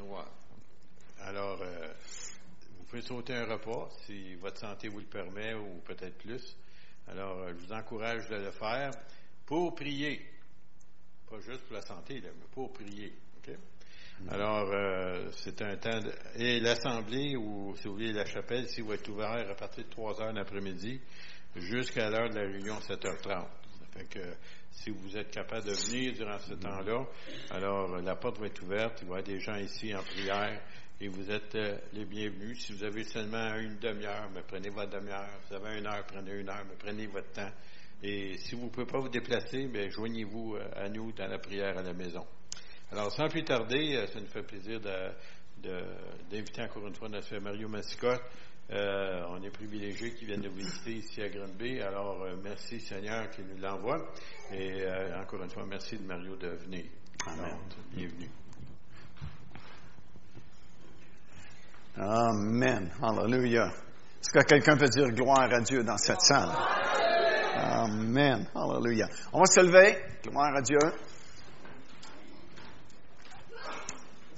Ouais. Alors, euh, vous pouvez sauter un repas si votre santé vous le permet ou peut-être plus. Alors, euh, je vous encourage de le faire pour prier. Pas juste pour la santé, là, mais pour prier. OK? Alors, euh, c'est un temps. de- Et l'assemblée, ou si vous voulez, la chapelle, si va être ouvert à partir de 3 heures l'après-midi jusqu'à l'heure de la réunion, 7h30. Fait que si vous êtes capable de venir durant ce temps-là, alors la porte va être ouverte. Il va y avoir des gens ici en prière et vous êtes euh, les bienvenus. Si vous avez seulement une demi-heure, mais prenez votre demi-heure. Si vous avez une heure, prenez une heure, mais prenez votre temps. Et si vous ne pouvez pas vous déplacer, bien, joignez-vous euh, à nous dans la prière à la maison. Alors, sans plus tarder, euh, ça nous fait plaisir d'inviter encore une fois notre frère Mario Massicotte. Euh, on est privilégié qu'il vienne nous visiter ici à Granby. Alors, euh, merci Seigneur qui nous l'envoie. Et euh, encore une fois, merci de Mario de venir. Amen. Bienvenue. Amen. Hallelujah. Est-ce que quelqu'un peut dire gloire à Dieu dans cette salle? Amen. Hallelujah. On va se lever. Gloire à Dieu.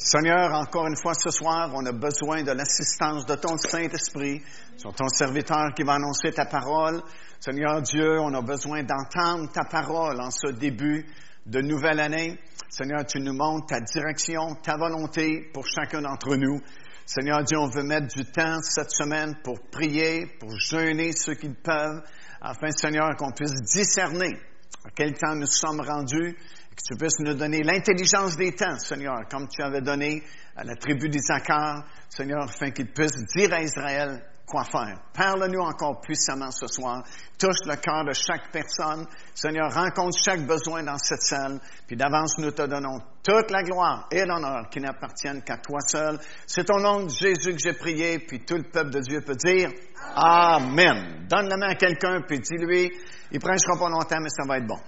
Seigneur, encore une fois ce soir, on a besoin de l'assistance de ton Saint-Esprit, sur ton serviteur qui va annoncer ta parole. Seigneur Dieu, on a besoin d'entendre ta parole en ce début de nouvelle année. Seigneur, tu nous montres ta direction, ta volonté pour chacun d'entre nous. Seigneur Dieu, on veut mettre du temps cette semaine pour prier, pour jeûner ceux qui peuvent, afin, Seigneur, qu'on puisse discerner à quel temps nous sommes rendus, que tu puisses nous donner l'intelligence des temps, Seigneur, comme tu avais donné à la tribu d'Issachar, Seigneur, afin qu'ils puissent dire à Israël quoi faire. Parle-nous encore puissamment ce soir. Touche le cœur de chaque personne. Seigneur, rencontre chaque besoin dans cette salle. Puis d'avance, nous te donnons toute la gloire et l'honneur qui n'appartiennent qu'à toi seul. C'est au nom de Jésus que j'ai prié, puis tout le peuple de Dieu peut dire Amen. Donne la main à quelqu'un, puis dis-lui, il prêchera pas longtemps, mais ça va être bon.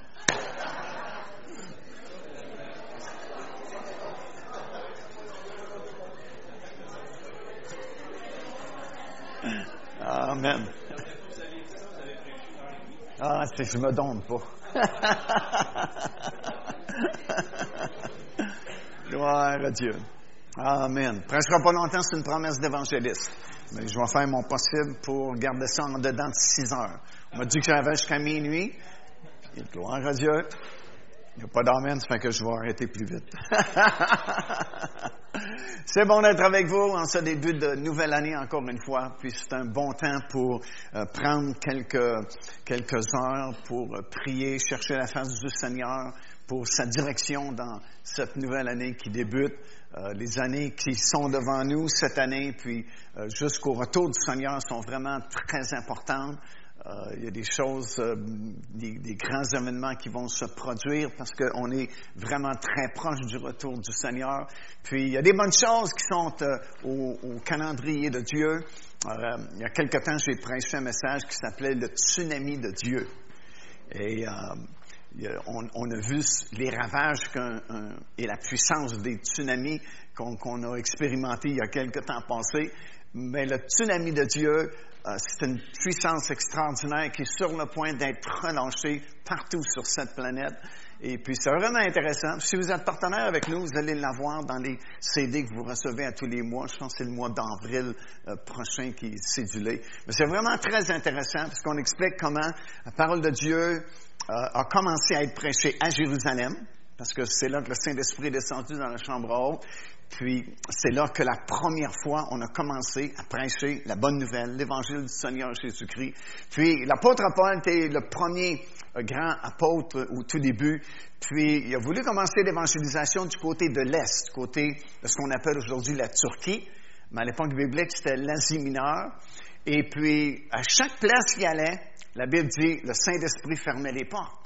Amen. Ah, que je me donne pas. Gloire à Dieu. Amen. Prêchera pas longtemps, c'est une promesse d'évangéliste. Mais je vais faire mon possible pour garder ça en dedans de six heures. On m'a dit que j'avais jusqu'à minuit. Et gloire à Dieu. Il n'y a pas d'amen, ça fait que je vais arrêter plus vite. c'est bon d'être avec vous en ce début de nouvelle année encore une fois. Puis c'est un bon temps pour euh, prendre quelques, quelques heures pour euh, prier, chercher la face du Seigneur pour sa direction dans cette nouvelle année qui débute. Euh, les années qui sont devant nous cette année, puis jusqu'au retour du Seigneur sont vraiment très importantes. Euh, il y a des choses, euh, des, grands événements qui vont se produire parce qu'on est vraiment très proche du retour du Seigneur. Puis il y a des bonnes choses qui sont euh, au, calendrier de Dieu. Il y a quelque temps, j'ai prêché un message qui s'appelait le tsunami de Dieu. Et on, a vu les ravages et la puissance des tsunamis qu'on a expérimenté il y a quelque temps passé. Mais le tsunami de Dieu, c'est une puissance extraordinaire qui est sur le point d'être relâchée partout sur cette planète. Et puis, c'est vraiment intéressant. Si vous êtes partenaire avec nous, vous allez l'avoir dans les CD que vous recevez à tous les mois. Je pense que c'est le mois d'avril euh, prochain qui est cédulé. Mais c'est vraiment très intéressant parce qu'on explique comment la parole de Dieu euh, a commencé à être prêchée à Jérusalem, parce que c'est là que le Saint-Esprit est descendu dans la chambre haute. Puis c'est là que la première fois, on a commencé à prêcher la bonne nouvelle, l'évangile du Seigneur Jésus-Christ. Puis l'apôtre Paul était le premier euh, grand apôtre au tout début. Puis il a voulu commencer l'évangélisation du côté de l'Est, du côté de ce qu'on appelle aujourd'hui la Turquie. Mais à l'époque biblique, c'était l'Asie mineure. Et puis, à chaque place qu'il allait, la Bible dit, le Saint-Esprit fermait les portes.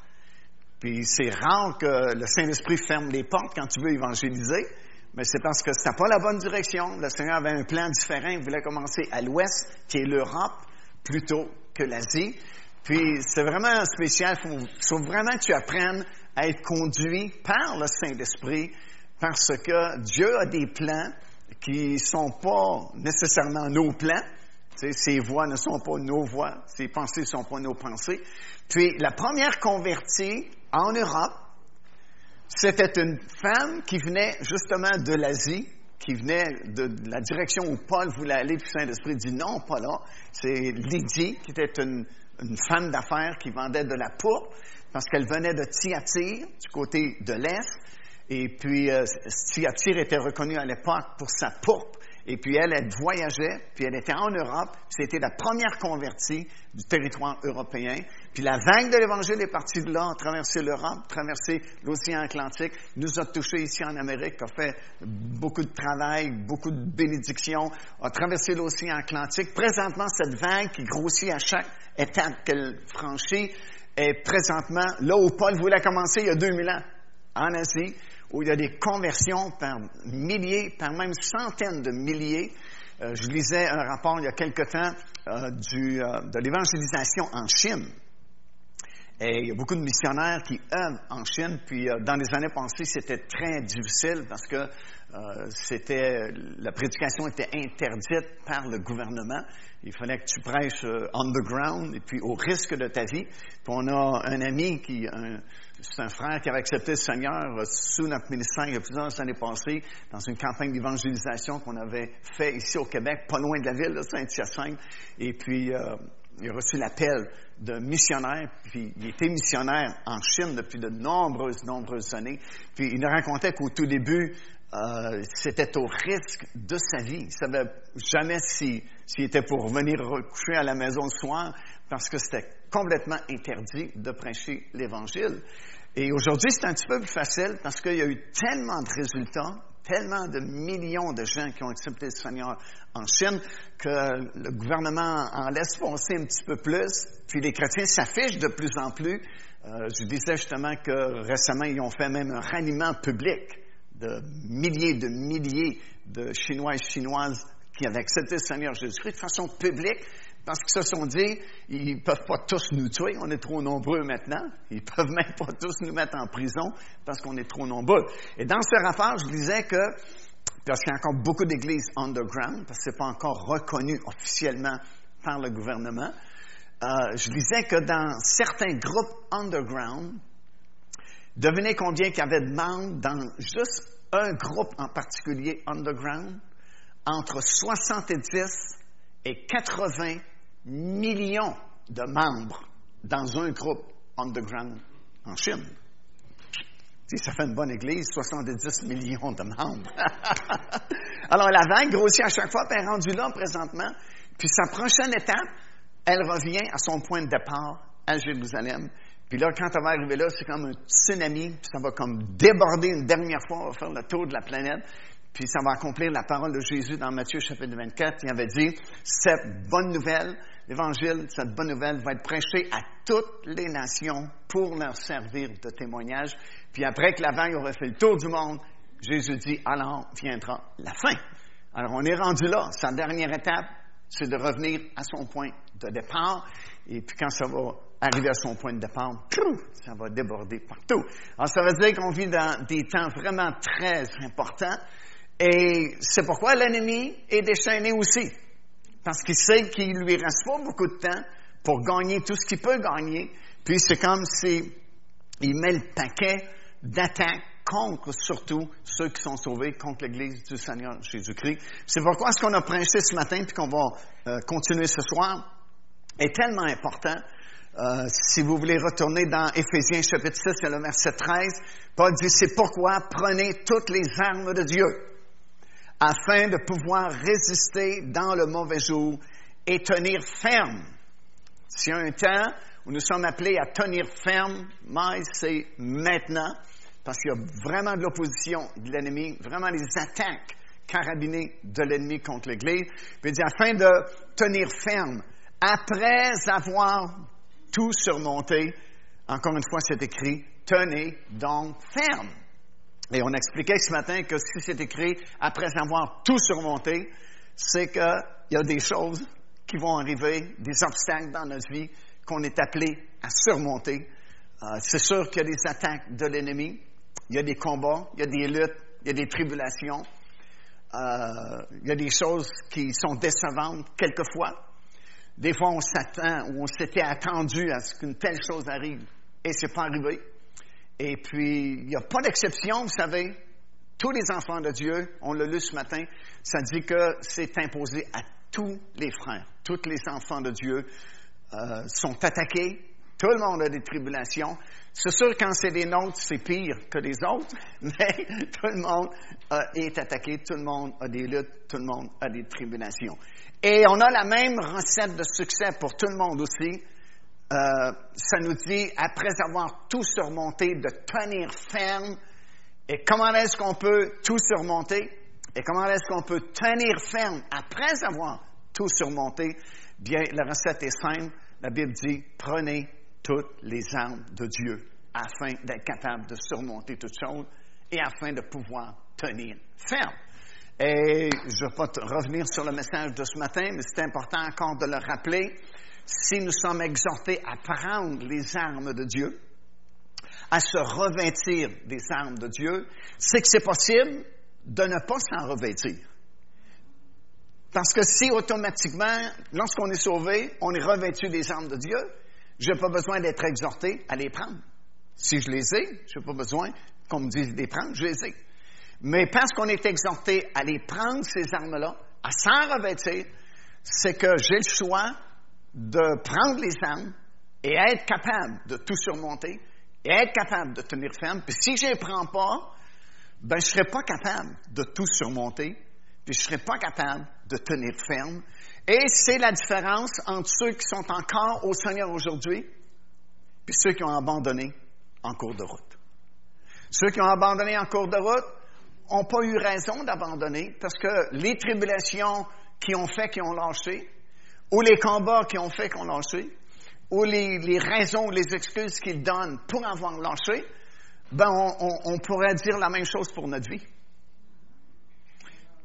Puis c'est rare que le Saint-Esprit ferme les portes quand tu veux évangéliser, mais c'est parce que c'était pas la bonne direction. Le Seigneur avait un plan différent. Il voulait commencer à l'ouest, qui est l'Europe, plutôt que l'Asie. Puis c'est vraiment spécial. Il faut, vraiment que tu apprennes à être conduit par le Saint-Esprit, parce que Dieu a des plans qui sont pas nécessairement nos plans. Tu ses voix ne sont pas nos voix, ses pensées ne sont pas nos pensées. Puis la première convertie en Europe, C'était une femme qui venait justement de l'Asie, qui venait de la direction où Paul voulait aller, puis Saint-Esprit dit non, pas là. C'est Lydie, qui était une, femme d'affaires qui vendait de la pourpre, parce qu'elle venait de Thyatire, du côté de l'Est. Et puis, euh, était reconnue à l'époque pour sa pourpre. Et puis elle, elle voyageait, puis elle était en Europe. C'était la première convertie du territoire européen. Puis la vague de l'Évangile est partie de là, a traversé l'Europe, traversé l'océan Atlantique, nous a touchés ici en Amérique, a fait beaucoup de travail, beaucoup de bénédictions, a traversé l'océan Atlantique. Présentement, cette vague qui grossit à chaque étape qu'elle franchit est présentement là où Paul voulait commencer il y a 2000 ans, en Asie où il y a des conversions par milliers, par même centaines de milliers. Euh, je lisais un rapport il y a quelque temps euh, euh, de l'évangélisation en Chine. Et il y a beaucoup de missionnaires qui œuvrent en Chine, puis dans les années passées, c'était très difficile parce que c'était la prédication était interdite par le gouvernement. Il fallait que tu prêches underground et puis au risque de ta vie. Puis on a un ami qui, c'est un frère qui avait accepté le Seigneur euh, sous notre ministère il y a plusieurs années passées, dans une campagne d'évangélisation qu'on avait fait ici au Québec, pas loin de la ville, Saint-Hyacinthe. Et puis, euh, il a reçu l'appel de missionnaire, puis il était missionnaire en Chine depuis de nombreuses, nombreuses années. Puis il nous racontait qu'au tout début, euh, c'était au risque de sa vie. Il ne savait jamais s'il était pour venir recoucher à la maison le soir, parce que c'était complètement interdit de prêcher l'Évangile. Et aujourd'hui, c'est un petit peu plus facile parce qu'il y a eu tellement de résultats, tellement de millions de gens qui ont accepté le Seigneur en Chine que le gouvernement en laisse passer un petit peu plus, puis les chrétiens s'affichent de plus en plus. Euh, je disais justement que récemment, ils ont fait même un ralliement public de milliers de milliers de Chinois et Chinoises qui avaient accepté le Seigneur Jésus-Christ de façon publique parce qu'ils se sont dit, ils ne peuvent pas tous nous tuer, on est trop nombreux maintenant. Ils ne peuvent même pas tous nous mettre en prison parce qu'on est trop nombreux. Et dans ce rapport, je disais que, parce qu'il y a encore beaucoup d'églises underground, parce que ce n'est pas encore reconnu officiellement par le gouvernement, euh, je disais que dans certains groupes underground, devinez combien il y avait de membres dans juste un groupe en particulier underground, entre 70 et 80 millions de membres dans un groupe underground en Chine. ça fait une bonne église, 70 millions de membres. Alors, la vague grossit à chaque fois, puis elle est rendue là présentement. Puis sa prochaine étape, elle revient à son point de départ à Jérusalem. Puis là, quand elle va arriver là, c'est comme un tsunami, puis ça va comme déborder une dernière fois, on va faire le tour de la planète. Puis ça va accomplir la parole de Jésus dans Matthieu chapitre 24. Il avait dit, cette bonne nouvelle, l'évangile, cette bonne nouvelle va être prêchée à toutes les nations pour leur servir de témoignage. Puis après que la vague aurait fait le tour du monde, Jésus dit, alors viendra la fin. Alors on est rendu là. Sa dernière étape, c'est de revenir à son point de départ. Et puis quand ça va arriver à son point de départ, ça va déborder partout. Alors ça veut dire qu'on vit dans des temps vraiment très importants. Et c'est pourquoi l'ennemi est déchaîné aussi. Parce qu'il sait qu'il lui reste pas beaucoup de temps pour gagner tout ce qu'il peut gagner. Puis c'est comme s'il met le paquet d'attaques contre surtout ceux qui sont sauvés, contre l'Église du Seigneur Jésus-Christ. C'est pourquoi ce qu'on a prêché ce matin, puis qu'on va euh, continuer ce soir, est tellement important. Euh, si vous voulez retourner dans Éphésiens chapitre 6, il y a le verset 13, Paul dit, c'est pourquoi prenez toutes les armes de Dieu afin de pouvoir résister dans le mauvais jour et tenir ferme. S'il y a un temps où nous sommes appelés à tenir ferme, mais c'est maintenant, parce qu'il y a vraiment de l'opposition de l'ennemi, vraiment des attaques carabinées de l'ennemi contre l'Église. Puis il dit, afin de tenir ferme, après avoir tout surmonté, encore une fois, c'est écrit, tenez donc ferme. Et on expliquait ce matin que si c'est écrit après avoir tout surmonté, c'est qu'il y a des choses qui vont arriver, des obstacles dans notre vie qu'on est appelé à surmonter. Euh, c'est sûr qu'il y a des attaques de l'ennemi, il y a des combats, il y a des luttes, il y a des tribulations, euh, il y a des choses qui sont décevantes quelquefois. Des fois, on s'attend ou on s'était attendu à ce qu'une telle chose arrive et c'est pas arrivé. Et puis, il n'y a pas d'exception, vous savez. Tous les enfants de Dieu, on l'a lu ce matin, ça dit que c'est imposé à tous les frères. Tous les enfants de Dieu euh, sont attaqués. Tout le monde a des tribulations. C'est sûr, quand c'est des nôtres, c'est pire que les autres, mais tout le monde euh, est attaqué, tout le monde a des luttes, tout le monde a des tribulations. Et on a la même recette de succès pour tout le monde aussi. Euh, ça nous dit, après avoir tout surmonté, de tenir ferme. Et comment est-ce qu'on peut tout surmonter? Et comment est-ce qu'on peut tenir ferme après avoir tout surmonté? Bien, la recette est simple. La Bible dit, prenez toutes les armes de Dieu afin d'être capable de surmonter toutes choses et afin de pouvoir tenir ferme. Et je ne vais pas revenir sur le message de ce matin, mais c'est important encore de le rappeler. Si nous sommes exhortés à prendre les armes de Dieu, à se revêtir des armes de Dieu, c'est que c'est possible de ne pas s'en revêtir. Parce que si automatiquement, lorsqu'on est sauvé, on est revêtu des armes de Dieu, je n'ai pas besoin d'être exhorté à les prendre. Si je les ai, je n'ai pas besoin qu'on me dise de les prendre, je les ai. Mais parce qu'on est exhorté à les prendre, ces armes-là, à s'en revêtir, c'est que j'ai le choix de prendre les armes et être capable de tout surmonter et être capable de tenir ferme. Puis si je ne les prends pas, ben je ne serai pas capable de tout surmonter, puis je ne serai pas capable de tenir ferme. Et c'est la différence entre ceux qui sont encore au Seigneur aujourd'hui, puis ceux qui ont abandonné en cours de route. Ceux qui ont abandonné en cours de route, n'ont pas eu raison d'abandonner parce que les tribulations qui ont fait qu'ils ont lâché, ou les combats qui ont fait qu'ils ont lâché, ou les, les raisons, les excuses qu'ils donnent pour avoir lâché, ben on, pourrait dire la même chose pour notre vie.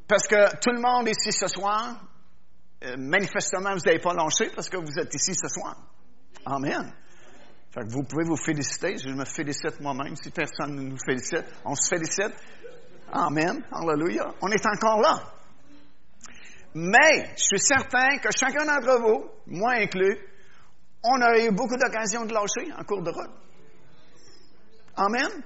Parce que tout le monde ici ce soir, euh, manifestement, vous n'avez pas lâché parce que vous êtes ici ce soir. Amen. Fait que vous pouvez vous féliciter. Je me félicite moi-même. Si personne ne nous félicite, on se félicite. Amen. Alléluia. On est encore là. Mais je suis certain que chacun d'entre vous, moi inclus, on a eu beaucoup d'occasions de lâcher en cours de route. Amen.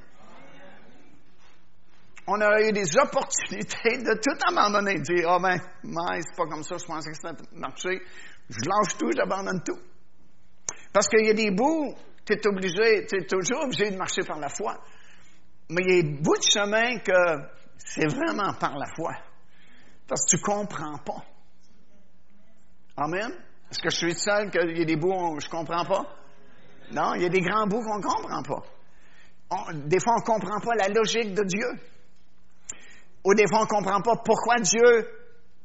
On a eu des opportunités de tout abandonner, de dire, oh ben, mais c'est pas comme ça, je pensais que ça marché. Je lâche tout, j'abandonne tout. Parce qu'il y a des bouts, tu es obligé, tu es toujours obligé de marcher par la foi. Mais il y a des bouts de chemin que c'est vraiment par la foi. Parce que tu ne comprends pas. Amen? Est-ce que je suis seul qu'il y a des bouts où je ne comprends pas? Non, il y a des grands bouts qu'on ne comprend pas. des fois, on ne comprend pas la logique de Dieu. Ou des fois, on ne comprend pas pourquoi Dieu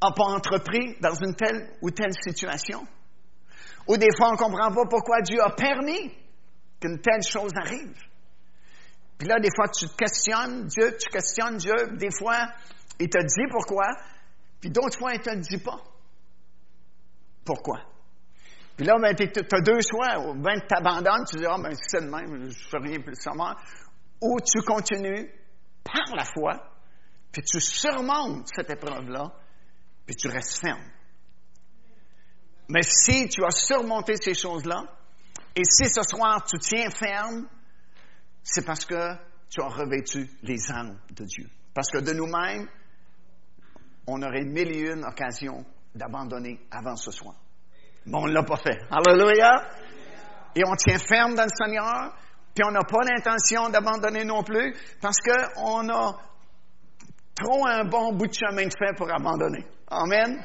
n'a pas entrepris dans une telle ou telle situation. Ou des fois, on ne comprend pas pourquoi Dieu a permis qu'une telle chose arrive. Puis là, des fois, tu questionnes Dieu, tu questionnes Dieu. Des fois, il te dit pourquoi, puis d'autres fois, il ne te le dit pas. Pourquoi? Puis là, ben, tu as deux choix. Ben, tu t'abandonnes, tu dis, ah, ben, c'est le même, je ne fais rien plus savoir. Ou tu continues par la foi, puis tu surmontes cette épreuve-là, puis tu restes ferme. Mais si tu as surmonté ces choses-là, et si ce soir tu tiens ferme, c'est parce que tu as revêtu les armes de Dieu. Parce que de nous-mêmes, on aurait mille et une occasions d'abandonner avant ce soir. Mais on ne l'a pas fait. Alléluia! Et on tient ferme dans le Seigneur, puis on n'a pas l'intention d'abandonner non plus, parce qu'on a trop un bon bout de chemin de fait pour abandonner. Amen?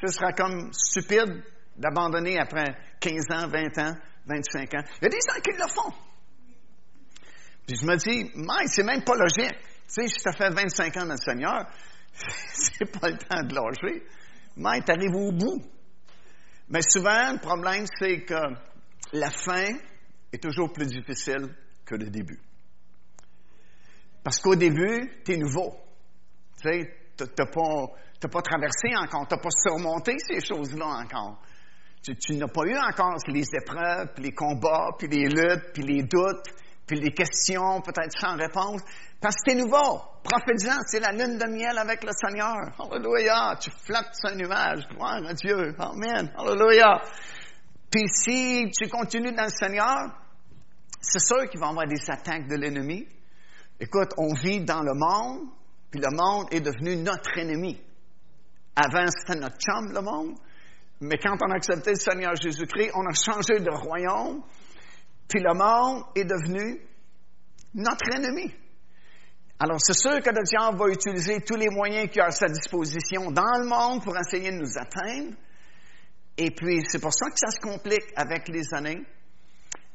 Ce sera comme stupide d'abandonner après 15 ans, 20 ans, 25 ans. Il y a des gens qui le font. Puis je me dis, mais c'est même pas logique. Tu sais, si tu as fait 25 ans dans le Seigneur, c'est pas le temps de lâcher. Mais tu arrives au bout? Mais souvent, le problème, c'est que la fin est toujours plus difficile que le début. Parce qu'au début, tu es nouveau. Tu sais, tu n'as pas, pas, traversé encore, tu n'as pas surmonté ces choses-là encore. Tu, tu n'as pas eu encore les épreuves, puis les combats, puis les luttes, puis les doutes, puis les questions peut-être sans réponse, parce que c'est nouveau. Prophétisant, c'est la lune de miel avec le Seigneur. Alléluia. Tu flottes sur un nuage. Gloire à Dieu. Amen. Alléluia. Puis si tu continues dans le Seigneur, c'est sûr qu'il va y avoir des attaques de l'ennemi. Écoute, on vit dans le monde, puis le monde est devenu notre ennemi. Avant, c'était notre chum, le monde. Mais quand on a accepté le Seigneur Jésus-Christ, on a changé de royaume, puis le monde est devenu notre ennemi. Alors, c'est sûr que le diable va utiliser tous les moyens qu'il a à sa disposition dans le monde pour essayer de nous atteindre. Et puis, c'est pour ça que ça se complique avec les années.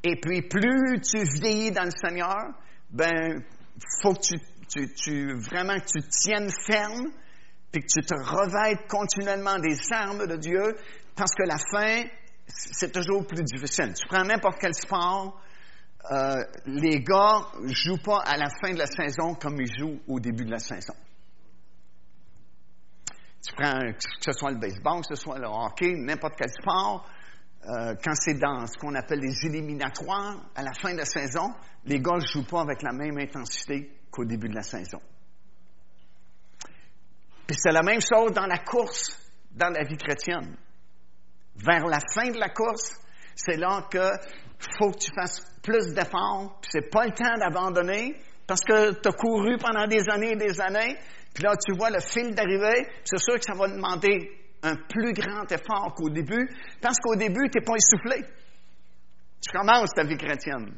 Et puis, plus tu vieillis dans le Seigneur, ben, faut que tu, tu, tu vraiment que tu tiennes ferme, puis que tu te revêtes continuellement des armes de Dieu, parce que la fin, c'est toujours plus difficile. Tu prends n'importe quel sport, euh, les gars jouent pas à la fin de la saison comme ils jouent au début de la saison. Tu prends, que ce soit le baseball, que ce soit le hockey, n'importe quel sport, euh, quand c'est dans ce qu'on appelle les éliminatoires, à la fin de la saison, les gars ne jouent pas avec la même intensité qu'au début de la saison. Puis c'est la même chose dans la course, dans la vie chrétienne. Vers la fin de la course, c'est là que faut que tu fasses plus d'efforts, puis c'est pas le temps d'abandonner, parce que tu as couru pendant des années et des années, puis là, tu vois le fil d'arrivée, c'est sûr que ça va demander un plus grand effort qu'au début, parce qu'au début, tu n'es pas essoufflé. Tu commences ta vie chrétienne.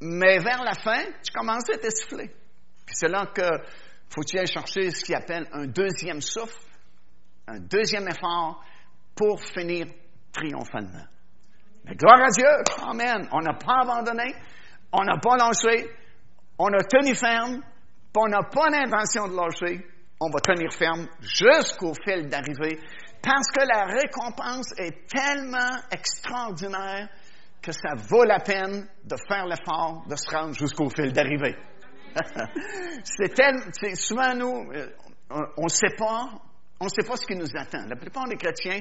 Mais vers la fin, tu commences à t'essouffler. Puis c'est là que faut tu aller chercher ce qu'il appelle un deuxième souffle, un deuxième effort pour finir triomphalement. Mais gloire à Dieu, Amen. On n'a pas abandonné, on n'a pas lâché, on a tenu ferme, puis on n'a pas l'intention de lâcher, on va tenir ferme jusqu'au fil d'arrivée, parce que la récompense est tellement extraordinaire que ça vaut la peine de faire l'effort de se rendre jusqu'au fil d'arrivée. c'est tellement, souvent nous, euh, on ne sait pas, on ne sait pas ce qui nous attend. La plupart des chrétiens,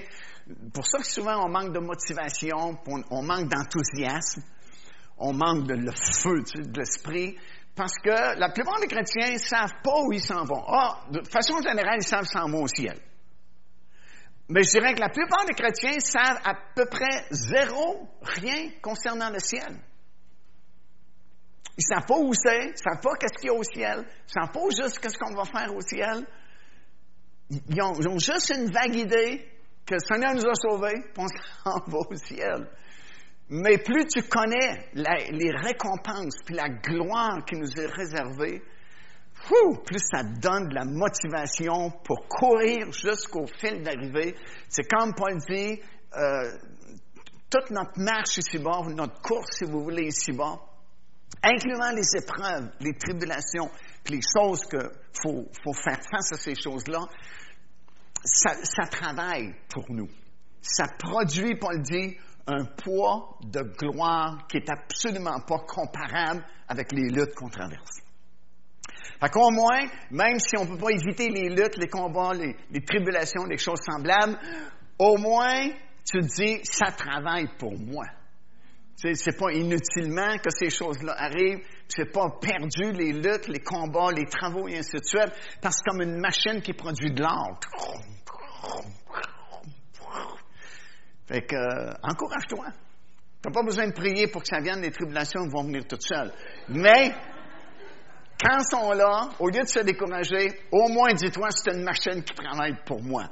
pour ça que souvent on manque de motivation, on, manque d'enthousiasme, on manque de le feu de l'esprit, parce que la plupart des chrétiens ne savent pas où ils s'en vont. Ah, de façon générale, ils savent s'en vont au ciel. Mais je dirais que la plupart des chrétiens savent à peu près zéro, rien concernant le ciel. Ils ne savent pas où c'est, ils ne savent pas qu'est-ce qu'il y a au ciel, ils ne savent pas juste qu'est-ce qu'on va faire au ciel. Ils ont, ils ont, juste une vague idée que le Seigneur nous a sauvés, puis on s'en va au ciel. Mais plus tu connais les récompenses, puis la gloire qui nous est réservée, plus ça donne de la motivation pour courir jusqu'au fil d'arrivée. C'est comme Paul dit, euh, toute notre marche ici-bas, notre course, si vous voulez, ici-bas, incluant les épreuves, les tribulations, les choses qu'il faut, faire face à ces choses-là, ça, ça travaille pour nous. Ça produit, Paul dit, un poids de gloire qui est absolument pas comparable avec les luttes qu'on traverse. Fait qu'au moins, même si on ne peut pas éviter les luttes, les combats, les, les tribulations, les choses semblables, au moins, tu te dis, ça travaille pour moi. C'est pas inutilement que ces choses-là arrivent, c'est pas perdu les luttes, les combats, les travaux et ainsi de suite, parce que comme une machine qui produit de l'or. Fait que, euh, encourage-toi. Tu n'as pas besoin de prier pour que ça vienne, les tribulations vont venir toutes seules. Mais, quand sont là, au lieu de se décourager, au moins dis-toi, c'est une machine qui travaille pour moi.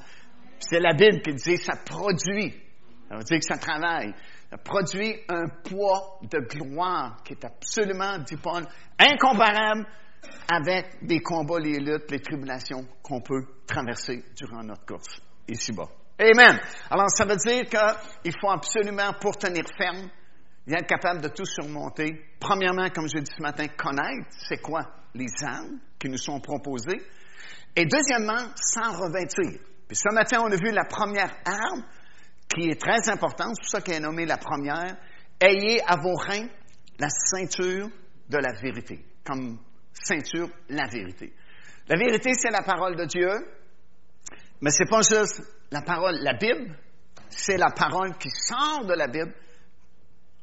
C'est la Bible qui dit, ça produit. Ça veut dire que ça travaille. Produit un poids de gloire qui est absolument, dit Paul, incomparable avec des combats, les luttes, les tribulations qu'on peut traverser durant notre course ici-bas. Amen. Alors, ça veut dire qu'il faut absolument, pour tenir ferme, être capable de tout surmonter. Premièrement, comme je l'ai dit ce matin, connaître c'est quoi les armes qui nous sont proposées. Et deuxièmement, s'en revêtir. Puis ce matin, on a vu la première arme qui est très importante, c'est pour ça qu'elle est nommée la première. Ayez à vos reins la ceinture de la vérité, comme ceinture la vérité. La vérité, c'est la parole de Dieu, mais c'est pas juste la parole, la Bible, c'est la parole qui sort de la Bible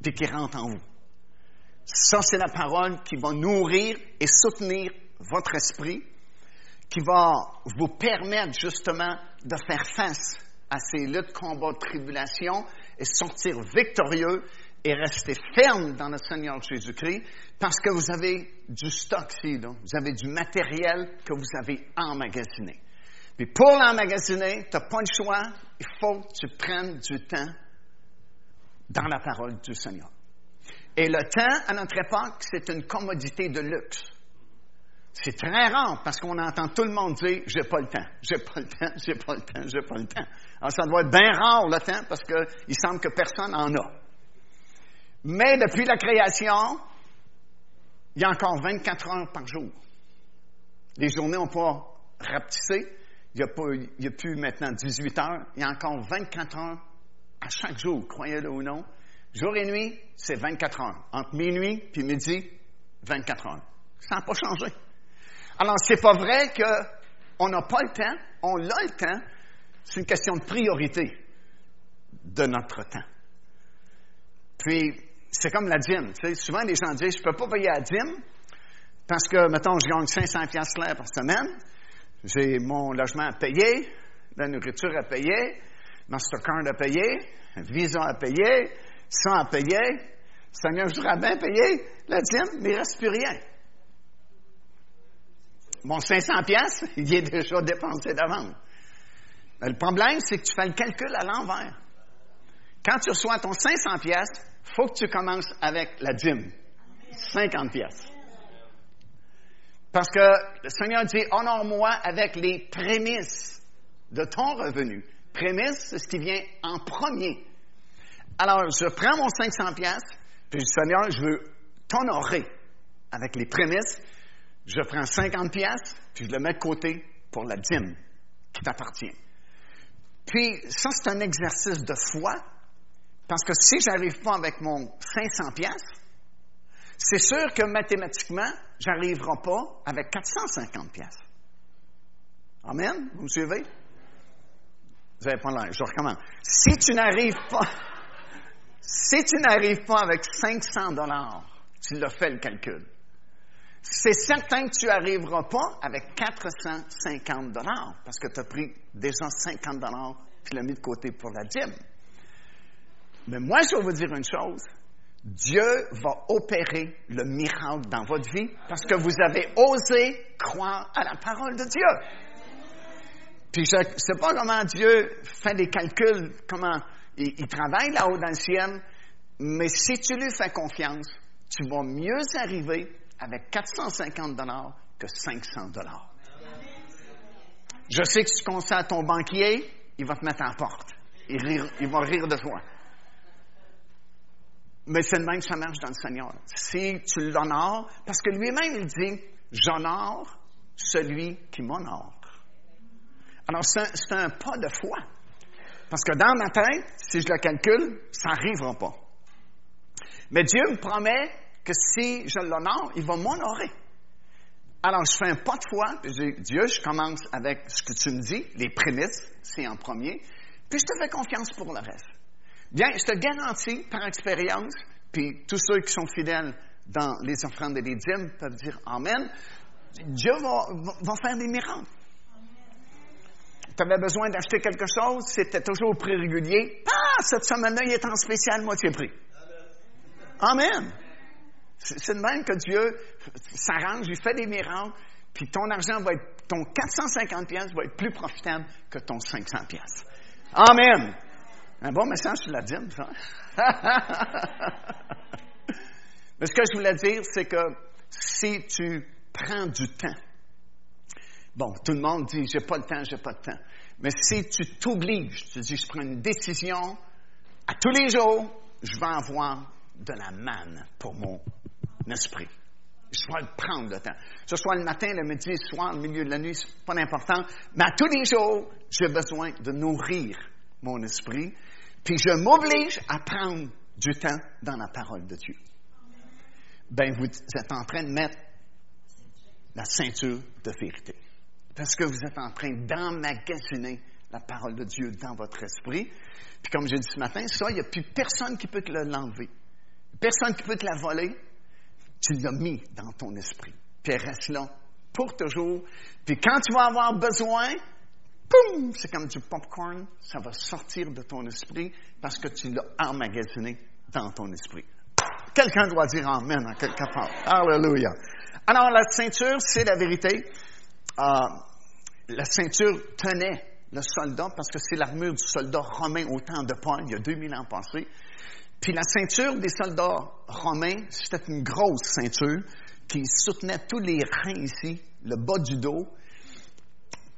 et qui rentre en vous. Ça, c'est la parole qui va nourrir et soutenir votre esprit, qui va vous permettre justement de faire face à ces luttes, combats, tribulations et sortir victorieux et restez ferme dans le Seigneur Jésus-Christ parce que vous avez du stock ici, vous avez du matériel que vous avez emmagasiné. Puis pour l'emmagasiner, tu n'as pas le choix, il faut que tu prennes du temps dans la parole du Seigneur. Et le temps, à notre époque, c'est une commodité de luxe. C'est très rare parce qu'on entend tout le monde dire j'ai pas le temps, j'ai pas le temps, j'ai pas le temps, j'ai pas le temps. Alors ça doit être bien rare le temps parce qu'il semble que personne en a. Mais depuis la création, il y a encore 24 heures par jour. Les journées n'ont pas rapetissé. Il n'y a, a, plus maintenant 18 heures. Il y a encore 24 heures à chaque jour, croyez-le ou non. Jour et nuit, c'est 24 heures. Entre minuit et midi, 24 heures. Ça n'a pas changé. Alors, c'est pas vrai qu'on n'a pas le temps. On a le temps. C'est une question de priorité de notre temps. Puis, c'est comme la dîme. Souvent, les gens disent, je ne peux pas payer la dîme parce que, mettons, je gagne 500 pièces clair par semaine. J'ai mon logement à payer, la nourriture à payer, Mastercard à payer, Visa à payer, ça à payer. Seigneur, je voudrais bien payer la dîme, mais il ne reste plus rien. Mon 500 pièces, il est déjà dépensé d'avance. Le problème, c'est que tu fais le calcul à l'envers. Quand tu reçois ton 500 pièces, faut que tu commences avec la dîme. 50 pièces. Parce que le Seigneur dit, honore-moi avec les prémices de ton revenu. Prémices, c'est ce qui vient en premier. Alors, je prends mon 500 pièces, puis je Seigneur, je veux t'honorer avec les prémices. Je prends 50 pièces, puis je le mets de côté pour la dîme qui t'appartient. Puis, ça, c'est un exercice de foi parce que si j'arrive pas avec mon 500 pièces, c'est sûr que mathématiquement, j'arriverai pas avec 450 pièces. Amen? Vous me suivez? Vous n'avez pas l'air. Je recommence. Si tu n'arrives pas, si tu n'arrives pas avec 500 dollars, tu l'as fait le calcul. C'est certain que tu n'arriveras pas avec 450 dollars parce que tu as pris déjà 50 dollars tu l'as mis de côté pour la gym. Mais moi, je vais vous dire une chose. Dieu va opérer le miracle dans votre vie parce que vous avez osé croire à la parole de Dieu. Puis je ne sais pas comment Dieu fait des calculs, comment il, il travaille là-haut dans le ciel, mais si tu lui fais confiance, tu vas mieux arriver avec 450 dollars que 500 dollars. Je sais que si tu conseilles à ton banquier, il va te mettre en porte. Il, va rire de toi. Mais c'est le même que ça marche dans le Seigneur. Si tu l'honores, parce que lui-même, il dit, j'honore celui qui m'honore. Alors, c'est un, pas de foi. Parce que dans ma tête, si je le calcule, ça n'arrivera pas. Mais Dieu me promet que si je l'honore, il va m'honorer. Alors, je fais un pas de foi, puis je dis, Dieu, je commence avec ce que tu me dis, les prémices, c'est en premier, puis je te fais confiance pour le reste. Bien, je te garantis par expérience, puis tous ceux qui sont fidèles dans les offrandes et les dîmes peuvent dire Amen. Dieu va, faire des miracles. Tu avais besoin d'acheter quelque chose, c'était toujours au prix régulier. Ah, cette semaine-là, il est en spécial moitié prix. Amen. C'est de même que Dieu s'arrange, il fait des miracles, puis ton argent va être, ton 450 pièces va être plus profitable que ton 500 pièces. Amen. Un bon message sur la dîme, ça. Mais ce que je voulais dire, c'est que si tu prends du temps, bon, tout le monde dit, j'ai pas le temps, j'ai pas le temps. Mais si tu t'obliges, tu dis, je prends une décision, à tous les jours, je vais avoir de la manne pour mon esprit. Je dois le prendre le temps. Ce soit le matin, le midi, le soir, le milieu de la nuit, c'est pas important. Mais à tous les jours, j'ai besoin de nourrir mon esprit puis je m'oblige à prendre du temps dans la parole de Dieu. Ben, vous êtes en train de mettre la ceinture de vérité. Parce que vous êtes en train d'emmagasiner la parole de Dieu dans votre esprit. Puis comme j'ai dit ce matin, ça, il n'y a plus personne qui peut te l'enlever. Personne qui peut te la voler. Tu l'as mis dans ton esprit. Puis elle reste là pour toujours. Puis quand tu vas avoir besoin, c'est comme du popcorn, ça va sortir de ton esprit parce que tu l'as emmagasiné dans ton esprit. Quelqu'un doit dire Amen en quelque part. Alléluia. Alors, la ceinture, c'est la vérité. Euh, la ceinture tenait le soldat parce que c'est l'armure du soldat romain au temps de Paul, il y a 2000 ans passés. Puis la ceinture des soldats romains, c'était une grosse ceinture qui soutenait tous les reins ici, le bas du dos,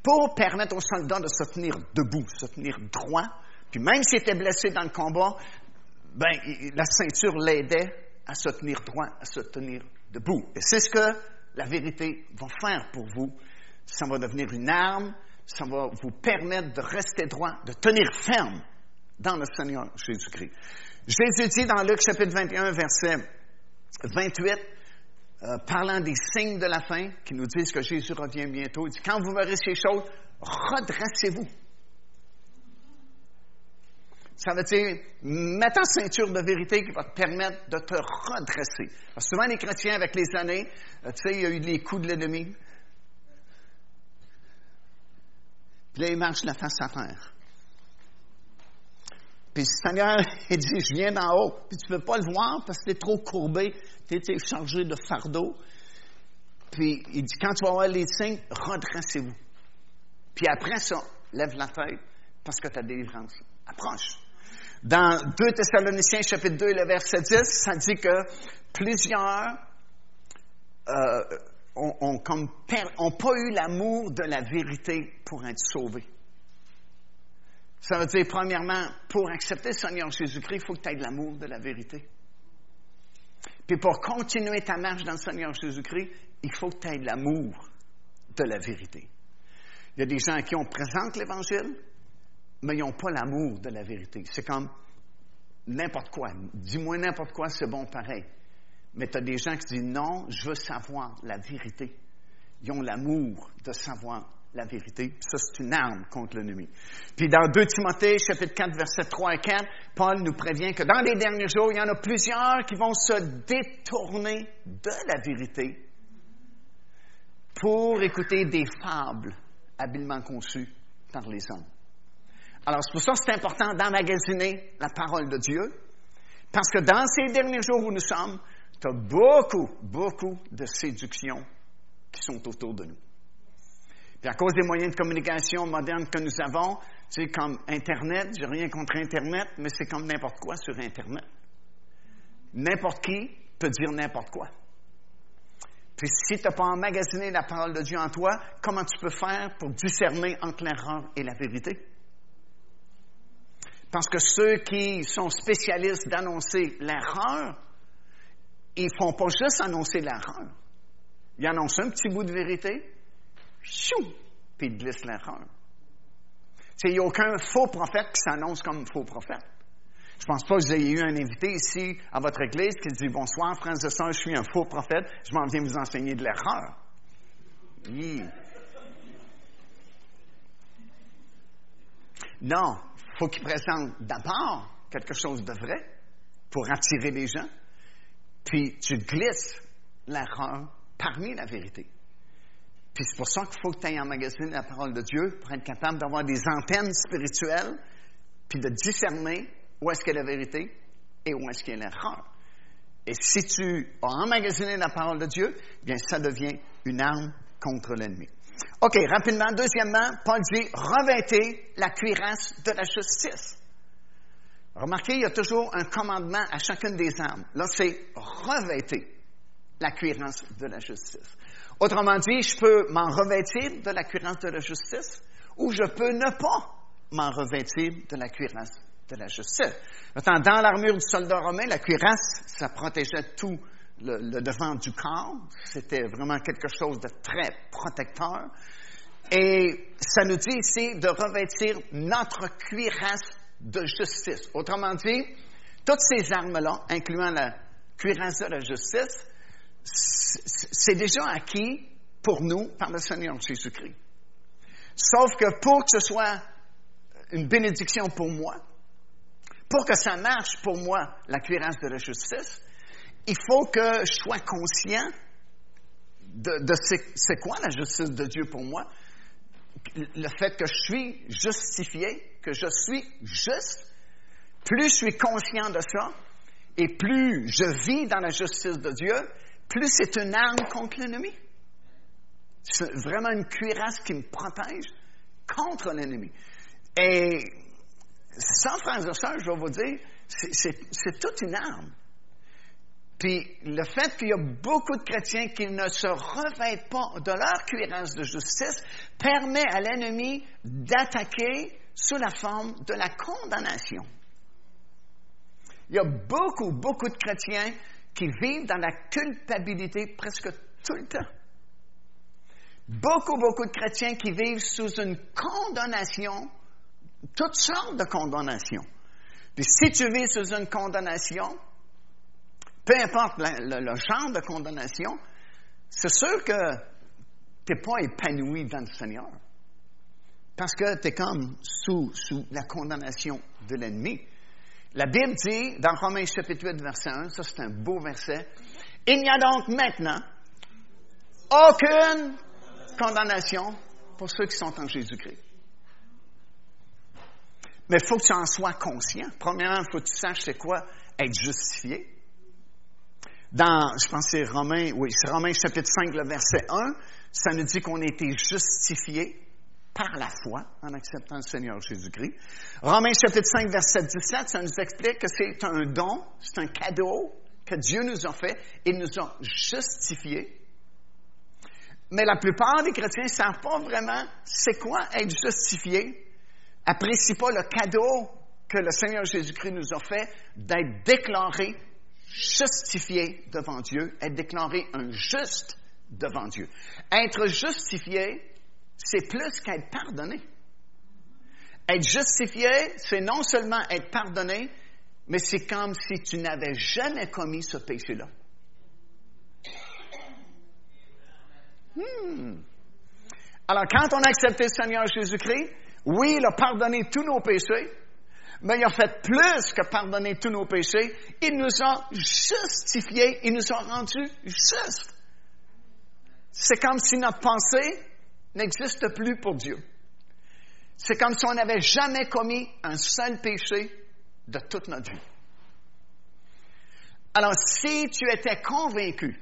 pour permettre aux soldats de se tenir debout, se tenir droit. Puis même s'il était blessé dans le combat, ben, la ceinture l'aidait à se tenir droit, à se tenir debout. Et c'est ce que la vérité va faire pour vous. Ça va devenir une arme, ça va vous permettre de rester droit, de tenir ferme dans le Seigneur Jésus-Christ. Jésus dit dans Luc chapitre 21, verset 28, euh, parlant des signes de la fin, qui nous disent que Jésus revient bientôt, il dit, quand vous verrez ces choses, redressez-vous. Ça veut dire, mets ta ceinture de vérité qui va te permettre de te redresser. Parce que souvent, les chrétiens, avec les années, euh, tu sais, il y a eu les coups de l'ennemi. Puis là, ils marchent la face à terre. Puis le Seigneur, il dit, je viens d'en haut. Puis tu ne peux pas le voir parce que tu es trop courbé, tu es chargé de fardeau. Puis il dit, quand tu vas voir les signes, redressez-vous. Puis après ça, lève la tête parce que ta délivrance approche. Dans 2 Thessaloniciens chapitre 2, le verset 10, ça dit que plusieurs euh, ont, pas eu l'amour de la vérité pour être sauvés. Ça veut dire, premièrement, pour accepter le Seigneur Jésus-Christ, il faut que tu aies de l'amour de la vérité. Puis pour continuer ta marche dans le Seigneur Jésus-Christ, il faut que tu aies de l'amour de la vérité. Il y a des gens qui ont présente l'Évangile, mais ils n'ont pas l'amour de la vérité. C'est comme n'importe quoi. Dis-moi n'importe quoi, c'est bon pareil. Mais tu as des gens qui disent non, je veux savoir la vérité. Ils ont l'amour de savoir la vérité. Ça, c'est une arme contre l'ennemi. Puis dans 2 Timothée, chapitre 4, versets 3 et 4, Paul nous prévient que dans les derniers jours, il y en a plusieurs qui vont se détourner de la vérité pour écouter des fables habilement conçues par les hommes. Alors, c'est pour ça que c'est important d'emmagasiner la parole de Dieu, parce que dans ces derniers jours où nous sommes, tu as beaucoup, beaucoup de séductions qui sont autour de nous. À cause des moyens de communication modernes que nous avons, sais, comme Internet, j'ai rien contre Internet, mais c'est comme n'importe quoi sur Internet. N'importe qui peut dire n'importe quoi. Puis si tu n'as pas emmagasiné la parole de Dieu en toi, comment tu peux faire pour discerner entre l'erreur et la vérité? Parce que ceux qui sont spécialistes d'annoncer l'erreur, ils ne font pas juste annoncer l'erreur. Ils annoncent un petit bout de vérité, chou, puis ils glissent l'erreur. Il n'y a aucun faux prophète qui s'annonce comme faux prophète. Je ne pense pas que vous ayez eu un invité ici à votre église qui dit Bonsoir, frères et sœurs, je suis un faux prophète, je m'en viens vous enseigner de l'erreur. Non, il faut qu'il présente d'abord quelque chose de vrai pour attirer les gens puis tu glisses l'erreur parmi la vérité. Puis c'est pour ça qu'il faut que tu aies emmagasiné la parole de Dieu pour être capable d'avoir des antennes spirituelles, puis de discerner où est-ce qu'est la vérité et où est-ce qu'est l'erreur. Et si tu as emmagasiné la parole de Dieu, bien ça devient une arme contre l'ennemi. OK, rapidement. Deuxièmement, Paul dit revêtez la cuirasse de la justice. Remarquez, il y a toujours un commandement à chacune des armes. Là, c'est revêter la cuirasse de la justice. Autrement dit, je peux m'en revêtir de la cuirasse de la justice ou je peux ne pas m'en revêtir de la cuirasse de la justice. dans l'armure du soldat romain, la cuirasse, ça protégeait tout le, devant du corps. C'était vraiment quelque chose de très protecteur. Et ça nous dit ici de revêtir notre cuirasse de justice. Autrement dit, toutes ces armes-là, incluant la cuirasse de la justice, c'est déjà acquis pour nous par le Seigneur Jésus-Christ. Sauf que pour que ce soit une bénédiction pour moi, pour que ça marche pour moi, la cuirasse de la justice, il faut que je sois conscient de, de c'est quoi la justice de Dieu pour moi, le fait que je suis justifié, que je suis juste, plus je suis conscient de ça, et plus je vis dans la justice de Dieu, plus c'est une arme contre l'ennemi. C'est vraiment une cuirasse qui me protège contre l'ennemi. Et sans frères et sœurs, je vais vous dire, c'est toute une arme. Puis le fait qu'il y a beaucoup de chrétiens qui ne se revêtent pas de leur cuirasse de justice permet à l'ennemi d'attaquer sous la forme de la condamnation. Il y a beaucoup, beaucoup de chrétiens qui vivent dans la culpabilité presque tout le temps. Beaucoup, beaucoup de chrétiens qui vivent sous une condamnation, toutes sortes de condamnations. Puis si tu vis sous une condamnation, peu importe le, genre de condamnation, c'est sûr que tu n'es pas épanoui dans le Seigneur. Parce que tu es comme sous, sous la condamnation de l'ennemi. La Bible dit, dans Romains chapitre 8, verset 1, ça c'est un beau verset, il n'y a donc maintenant aucune condamnation pour ceux qui sont en Jésus-Christ. Mais il faut que tu en sois conscient. Premièrement, il faut que tu saches c'est quoi être justifié. Dans, je pense que c'est Romains, oui, c'est Romains chapitre 5, le verset 1, ça nous dit qu'on a été justifié par la foi en acceptant le Seigneur Jésus-Christ. Romains chapitre 5, verset 17, ça nous explique que c'est un don, c'est un cadeau que Dieu nous a fait. Il nous a justifiés. Mais la plupart des chrétiens ne savent pas vraiment c'est quoi être justifié, apprécient pas le cadeau que le Seigneur Jésus-Christ nous a fait d'être déclaré justifié devant Dieu, être déclaré un juste devant Dieu. Être justifié, c'est plus qu'être pardonné. Être justifié, c'est non seulement être pardonné, mais c'est comme si tu n'avais jamais commis ce péché-là. Hmm. Alors, quand on a accepté le Seigneur Jésus-Christ, oui, il a pardonné tous nos péchés, mais il a fait plus que pardonner tous nos péchés. Il nous a justifiés, il nous a rendus justes. C'est comme si notre pensée n'existe plus pour Dieu. C'est comme si on n'avait jamais commis un seul péché de toute notre vie. Alors, si tu étais convaincu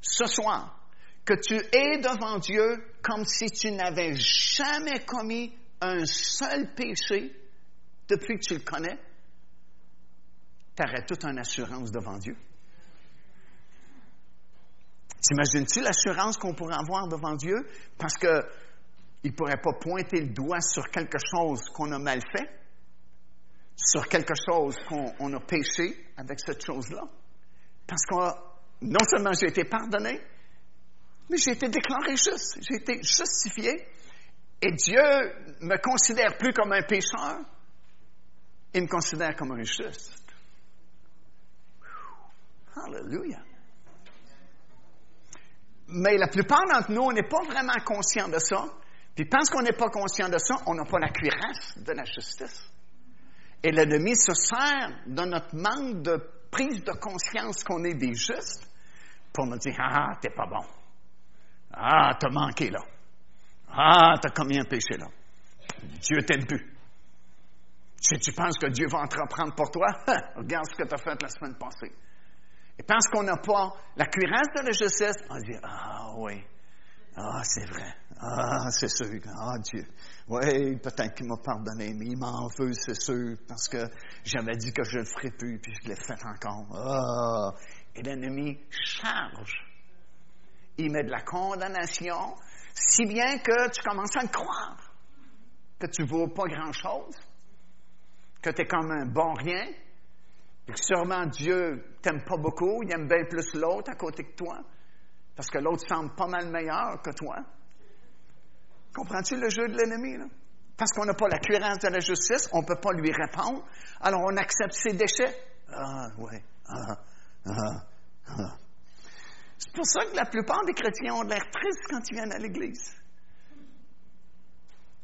ce soir que tu es devant Dieu comme si tu n'avais jamais commis un seul péché depuis que tu le connais, tu aurais toute une assurance devant Dieu. T'imagines-tu l'assurance qu'on pourrait avoir devant Dieu parce qu'il ne pourrait pas pointer le doigt sur quelque chose qu'on a mal fait, sur quelque chose qu'on a péché avec cette chose-là? Parce que non seulement j'ai été pardonné, mais j'ai été déclaré juste, j'ai été justifié. Et Dieu me considère plus comme un pécheur, il me considère comme un juste. Hallelujah. Mais la plupart d'entre nous, on n'est pas vraiment conscient de ça. Puis parce qu'on n'est pas conscient de ça, on n'a pas la cuirasse de la justice. Et l'ennemi se sert de notre manque de prise de conscience qu'on est des justes pour nous dire Ah, t'es pas bon. Ah, t'as manqué là. Ah, t'as commis un péché là. Dieu t'aime plus. Si tu penses que Dieu va entreprendre pour toi, regarde ce que tu as fait la semaine passée. Et parce qu'on n'a pas la cuirasse de la justice, on dit Ah oui, ah c'est vrai, ah c'est sûr, ah Dieu, oui, peut-être qu'il m'a pardonné, mais il m'en veut, c'est sûr, parce que j'avais dit que je ne le ferais plus, puis je l'ai fait encore. Ah, et l'ennemi charge. Il met de la condamnation, si bien que tu commences à le croire, que tu ne vaux pas grand-chose, que tu es comme un bon rien, et que sûrement Dieu t'aime pas beaucoup, il aime bien plus l'autre à côté que toi, parce que l'autre semble pas mal meilleur que toi. Comprends-tu le jeu de l'ennemi? Parce qu'on n'a pas la cuirasse de la justice, on ne peut pas lui répondre, alors on accepte ses déchets. Ah, oui, ah, ah, ah. C'est pour ça que la plupart des chrétiens ont l'air tristes quand ils viennent à l'Église.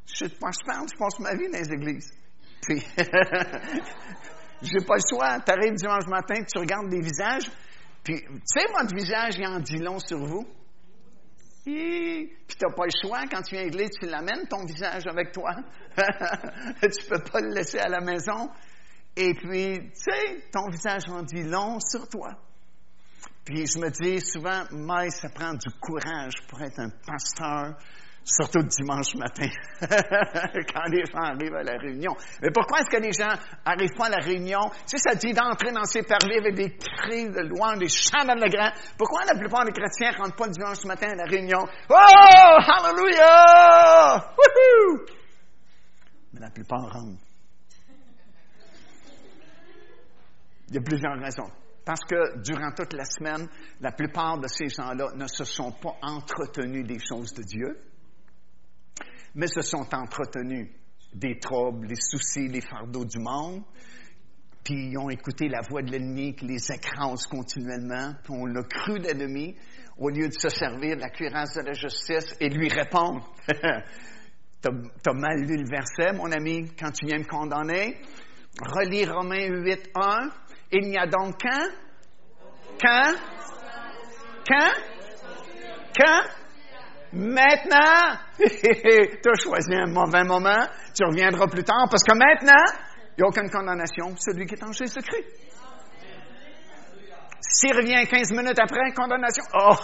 Je, moi, je parle, je passe ma vie dans les églises. Puis, j'ai pas le choix. Tu arrives dimanche matin, tu regardes des visages, puis, tu sais, votre visage, il en dit long sur vous. Puis, tu n'as pas le choix. Quand tu viens à tu l'amènes, ton visage, avec toi. tu peux pas le laisser à la maison. Et puis, tu sais, ton visage en dit long sur toi. Puis je me dis souvent, mais ça prend du courage pour être un pasteur, surtout dimanche matin, quand les gens arrivent à la réunion. Mais pourquoi est-ce que les gens arrivent pas à la réunion? Si ça dit d'entrer dans ces parvis avec des cris de louange, des chants grand, pourquoi la plupart des chrétiens ne rentrent pas dimanche matin à la réunion? Oh! Hallelujah! Woohoo! Mais la plupart rentrent. Il y a plusieurs raisons. Parce que durant toute la semaine, la plupart de ces gens-là ne se sont pas entretenus des choses de Dieu, mais se sont entretenus des troubles, les soucis, les fardeaux du monde, puis ils ont écouté la voix de l'ennemi qui les écrase continuellement, puis on l'a cru l'ennemi, au lieu de se servir de la cuirasse de la justice et lui répondre. t'as, as mal lu le verset, mon ami, quand tu viens me condamner? Relis Romains 8, 1. Il n'y a donc qu'un, qu'un, qu'un, qu'un, maintenant, tu as choisi un mauvais moment, tu reviendras plus tard, parce que maintenant, il n'y a aucune condamnation pour celui qui est en Jésus-Christ. S'il revient 15 minutes après, condamnation, oh,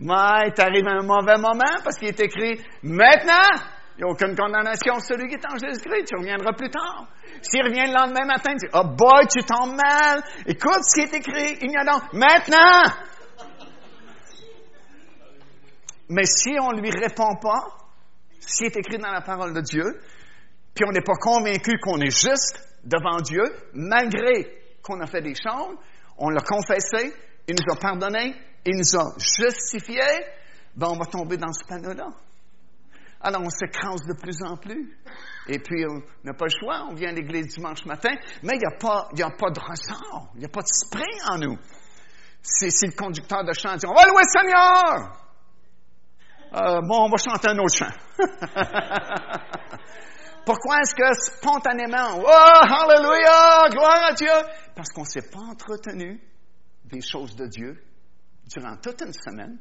mais t'arrives à un mauvais moment parce qu'il est écrit maintenant, il n'y a aucune condamnation. Celui qui est en Jésus-Christ, tu reviendras plus tard. S'il revient le lendemain matin, tu dis, oh boy, tu tombes mal. Écoute ce qui est écrit. Il y a donc, maintenant. Mais si on ne lui répond pas, ce qui est écrit dans la parole de Dieu, puis on n'est pas convaincu qu'on est juste devant Dieu, malgré qu'on a fait des choses, on l'a confessé, il nous a pardonné, il nous a justifié, ben on va tomber dans ce panneau-là. Alors, on s'écrase de plus en plus. Et puis, on n'a pas le choix. On vient à l'église dimanche matin, mais il n'y a, pas, a pas de ressort. Il n'y a pas de spring en nous. Si le conducteur de chant dit On va louer le Seigneur euh, Bon, on va chanter un autre chant. Pourquoi est-ce que spontanément, oh, hallelujah, gloire à Dieu? Parce qu'on ne s'est pas entretenu des choses de Dieu durant toute une semaine.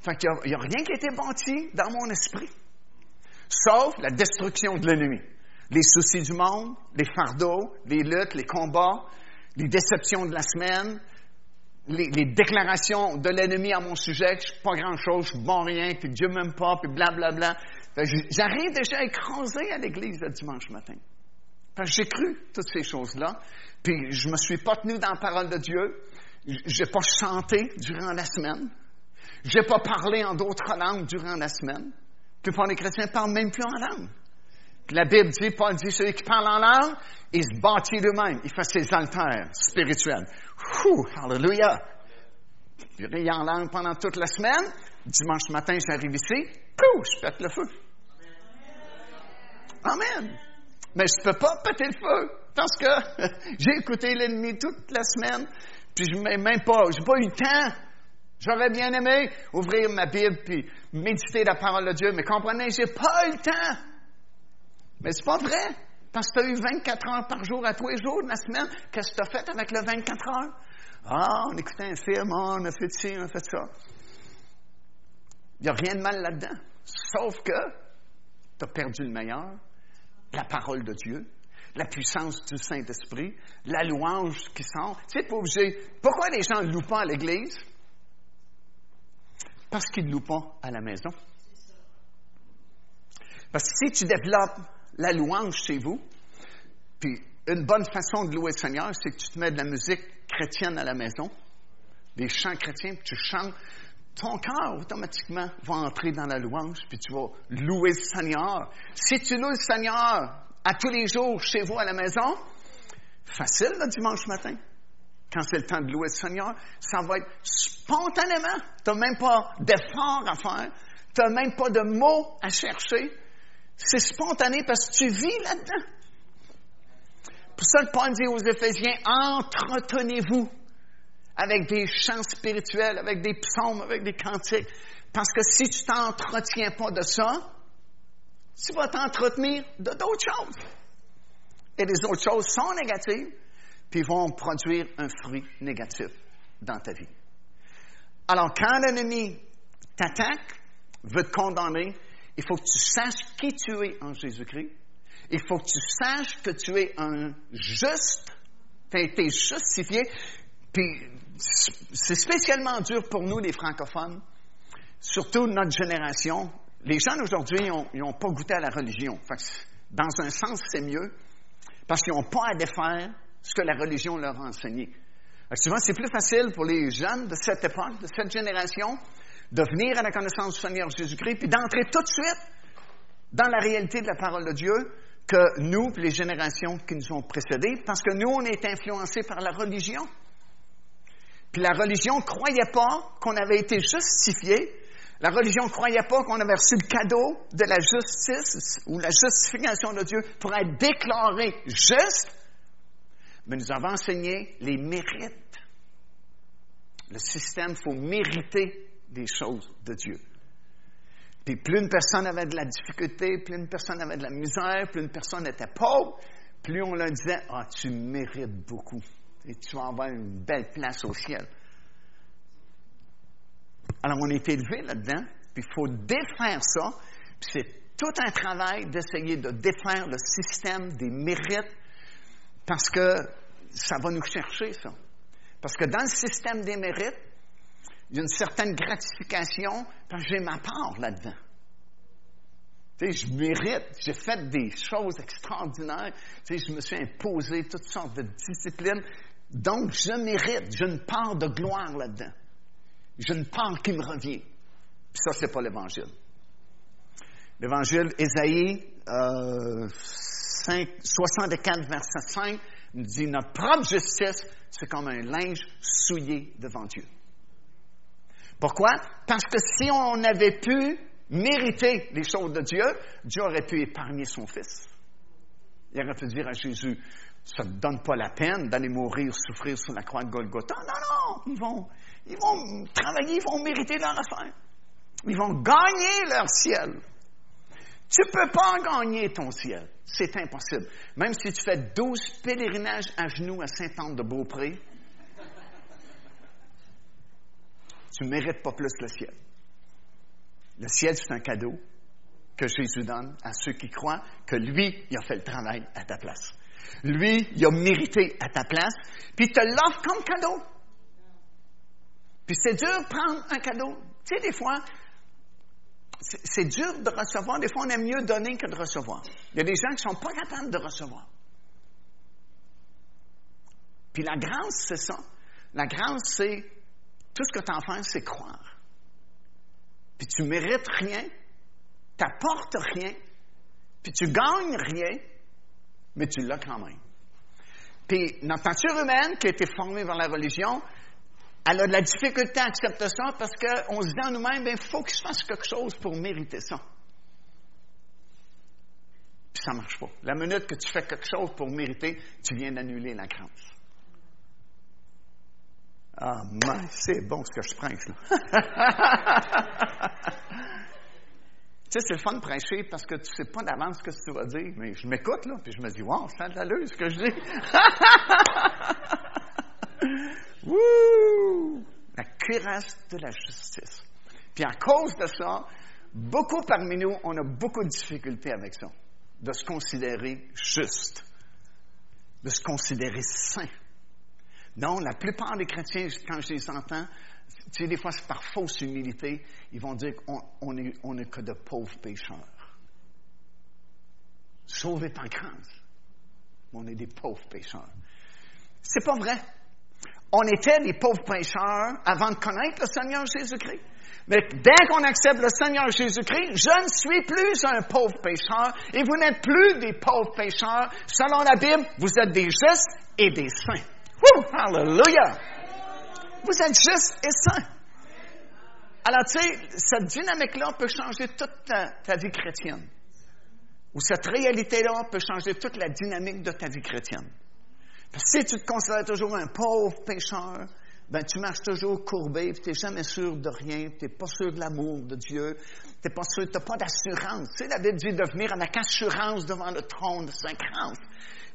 Fait qu'il n'y a, a, rien qui a été bâti dans mon esprit sauf la destruction de l'ennemi. Les soucis du monde, les fardeaux, les luttes, les combats, les déceptions de la semaine, les, déclarations de l'ennemi à mon sujet, que je suis pas grand-chose, je suis bon rien, que Dieu m'aime pas, puis blablabla. J'arrive déjà à écraser à l'église le dimanche matin. j'ai cru toutes ces choses-là, puis je me suis pas tenu dans la parole de Dieu, j'ai pas chanté durant la semaine, j'ai pas parlé en d'autres langues durant la semaine. La plupart des chrétiens ne parlent même plus en langue. La Bible dit, Paul dit, celui qui parle en langue, il se bâtit lui-même. Il fait ses altères spirituels. Ouh, hallelujah! Ris en langue pendant toute la semaine. Dimanche matin, j'arrive ici. Pouh, je pète le feu. Amen. Mais je ne peux pas péter le feu parce que j'ai écouté l'ennemi toute la semaine, puis je n'ai même pas, j'ai pas eu le temps J'aurais bien aimé ouvrir ma Bible puis méditer la parole de Dieu, mais comprenez, j'ai pas eu le temps. Mais c'est pas vrai. Parce que tu as eu 24 heures par jour à tous les jours de la semaine. Qu'est-ce que tu as fait avec le 24 heures? Ah, on écoutait un film, ah, on a fait ci, on a fait ça. Il n'y a rien de mal là-dedans. Sauf que tu as perdu le meilleur, la parole de Dieu, la puissance du Saint-Esprit, la louange qui sort. Tu sais, pas obligé. Pourquoi les gens ne louent pas à l'Église? Parce qu'ils ne louent pas à la maison. Parce que si tu développes la louange chez vous, puis une bonne façon de louer le Seigneur, c'est que tu te mets de la musique chrétienne à la maison, des chants chrétiens, puis tu chantes, ton cœur automatiquement va entrer dans la louange, puis tu vas louer le Seigneur. Si tu loues le Seigneur à tous les jours chez vous à la maison, facile le dimanche matin quand c'est le temps de louer le Seigneur, ça va être spontanément. Tu n'as même pas d'effort à faire. Tu n'as même pas de mots à chercher. C'est spontané parce que tu vis là-dedans. Pour ça que Paul dit aux Éphésiens, entretenez-vous avec des chants spirituels, avec des psaumes, avec des cantiques. Parce que si tu t'entretiens pas de ça, tu vas t'entretenir de d'autres choses. Et les autres choses sont négatives puis vont produire un fruit négatif dans ta vie. Alors, quand l'ennemi t'attaque, veut te condamner, il faut que tu saches qui tu es en Jésus-Christ. Il faut que tu saches que tu es un juste, tu as été justifié. Puis c'est spécialement dur pour nous, les francophones, surtout notre génération. Les gens aujourd'hui, n'ont pas goûté à la religion. dans un sens, c'est mieux, parce qu'ils n'ont pas à défaire ce que la religion leur a enseigné. souvent, c'est plus facile pour les jeunes de cette époque, de cette génération, de venir à la connaissance du Seigneur Jésus-Christ, puis d'entrer tout de suite dans la réalité de la parole de Dieu que nous, les générations qui nous ont précédés, parce que nous, on est influencés par la religion. Puis la religion ne croyait pas qu'on avait été justifié. La religion ne croyait pas qu'on avait reçu le cadeau de la justice ou la justification de Dieu pour être déclaré juste. Mais nous avons enseigné les mérites. Le système, il faut mériter des choses de Dieu. Puis plus une personne avait de la difficulté, plus une personne avait de la misère, plus une personne était pauvre, plus on leur disait Ah, tu mérites beaucoup et tu vas avoir une belle place au ciel. Alors on est élevé là-dedans, puis il faut défaire ça, puis c'est tout un travail d'essayer de défaire le système des mérites parce que ça va nous chercher, ça. Parce que dans le système des mérites, il y a une certaine gratification parce que j'ai ma part là-dedans. Tu sais, je mérite, j'ai fait des choses extraordinaires, tu sais, je me suis imposé toutes sortes de disciplines, donc je mérite, j'ai une part de gloire là-dedans. J'ai une part qui me revient. Puis ça, c'est pas l'Évangile. L'Évangile, Ésaïe euh, 64, verset 5, nous dit Notre propre justice, c'est comme un linge souillé devant Dieu. Pourquoi? Parce que si on avait pu mériter les choses de Dieu, Dieu aurait pu épargner son Fils. Il aurait pu dire à Jésus, ça ne donne pas la peine d'aller mourir, souffrir sur la croix de Golgotha. Non, non, ils vont, ils vont travailler, ils vont mériter leur affaire. Ils vont gagner leur ciel. Tu ne peux pas gagner ton ciel. C'est impossible. Même si tu fais 12 pèlerinages à genoux à Sainte-Anne-de-Beaupré, tu ne mérites pas plus le ciel. Le ciel, c'est un cadeau que Jésus donne à ceux qui croient que lui, il a fait le travail à ta place. Lui, il a mérité à ta place, puis il te l'offre comme cadeau. Puis c'est dur de prendre un cadeau. Tu sais, des fois, c'est dur de recevoir. Des fois, on aime mieux donner que de recevoir. Il y a des gens qui ne sont pas capables de recevoir. Puis la grâce, c'est ça. La grâce, c'est tout ce que tu en fais, c'est croire. Puis tu mérites rien, tu n'apportes rien, puis tu gagnes rien, mais tu l'as quand même. Puis notre nature humaine, qui a été formée par la religion, elle a de la difficulté à accepter ça parce qu'on se dit en nous-mêmes, il ben, faut que je fasse quelque chose pour mériter ça. Puis ça ne marche pas. La minute que tu fais quelque chose pour mériter, tu viens d'annuler la grâce. Ah, mais c'est bon ce que je prêche, là. tu sais, c'est le fun de prêcher parce que tu sais pas d'avance ce que tu vas dire, mais je m'écoute, là, puis je me dis, wow, c'est de l'allure ce que je dis. Wouh! La cuirasse de la justice. Puis à cause de ça, beaucoup parmi nous, on a beaucoup de difficultés avec ça, de se considérer juste, de se considérer saint. Non, la plupart des chrétiens, quand je les entends, tu sais, des fois, c'est par fausse humilité, ils vont dire qu'on est que de pauvres pécheurs. Sauvés par grâce. On est des pauvres pécheurs. C'est pas vrai. On était des pauvres pécheurs avant de connaître le Seigneur Jésus-Christ. Mais dès qu'on accepte le Seigneur Jésus-Christ, je ne suis plus un pauvre pécheur et vous n'êtes plus des pauvres pécheurs. Selon la Bible, vous êtes des justes et des saints. Hallelujah! Vous êtes justes et saints. Alors, tu sais, cette dynamique-là peut changer toute ta, vie chrétienne. Ou cette réalité-là peut changer toute la dynamique de ta vie chrétienne. Parce que si tu te considères toujours un pauvre pécheur, ben tu marches toujours courbé, tu n'es jamais sûr de rien, tu n'es pas sûr de l'amour de Dieu, tu n'es pas sûr, tu n'as pas d'assurance. Tu sais, la Bible dit de venir avec assurance devant le trône de sa grâce.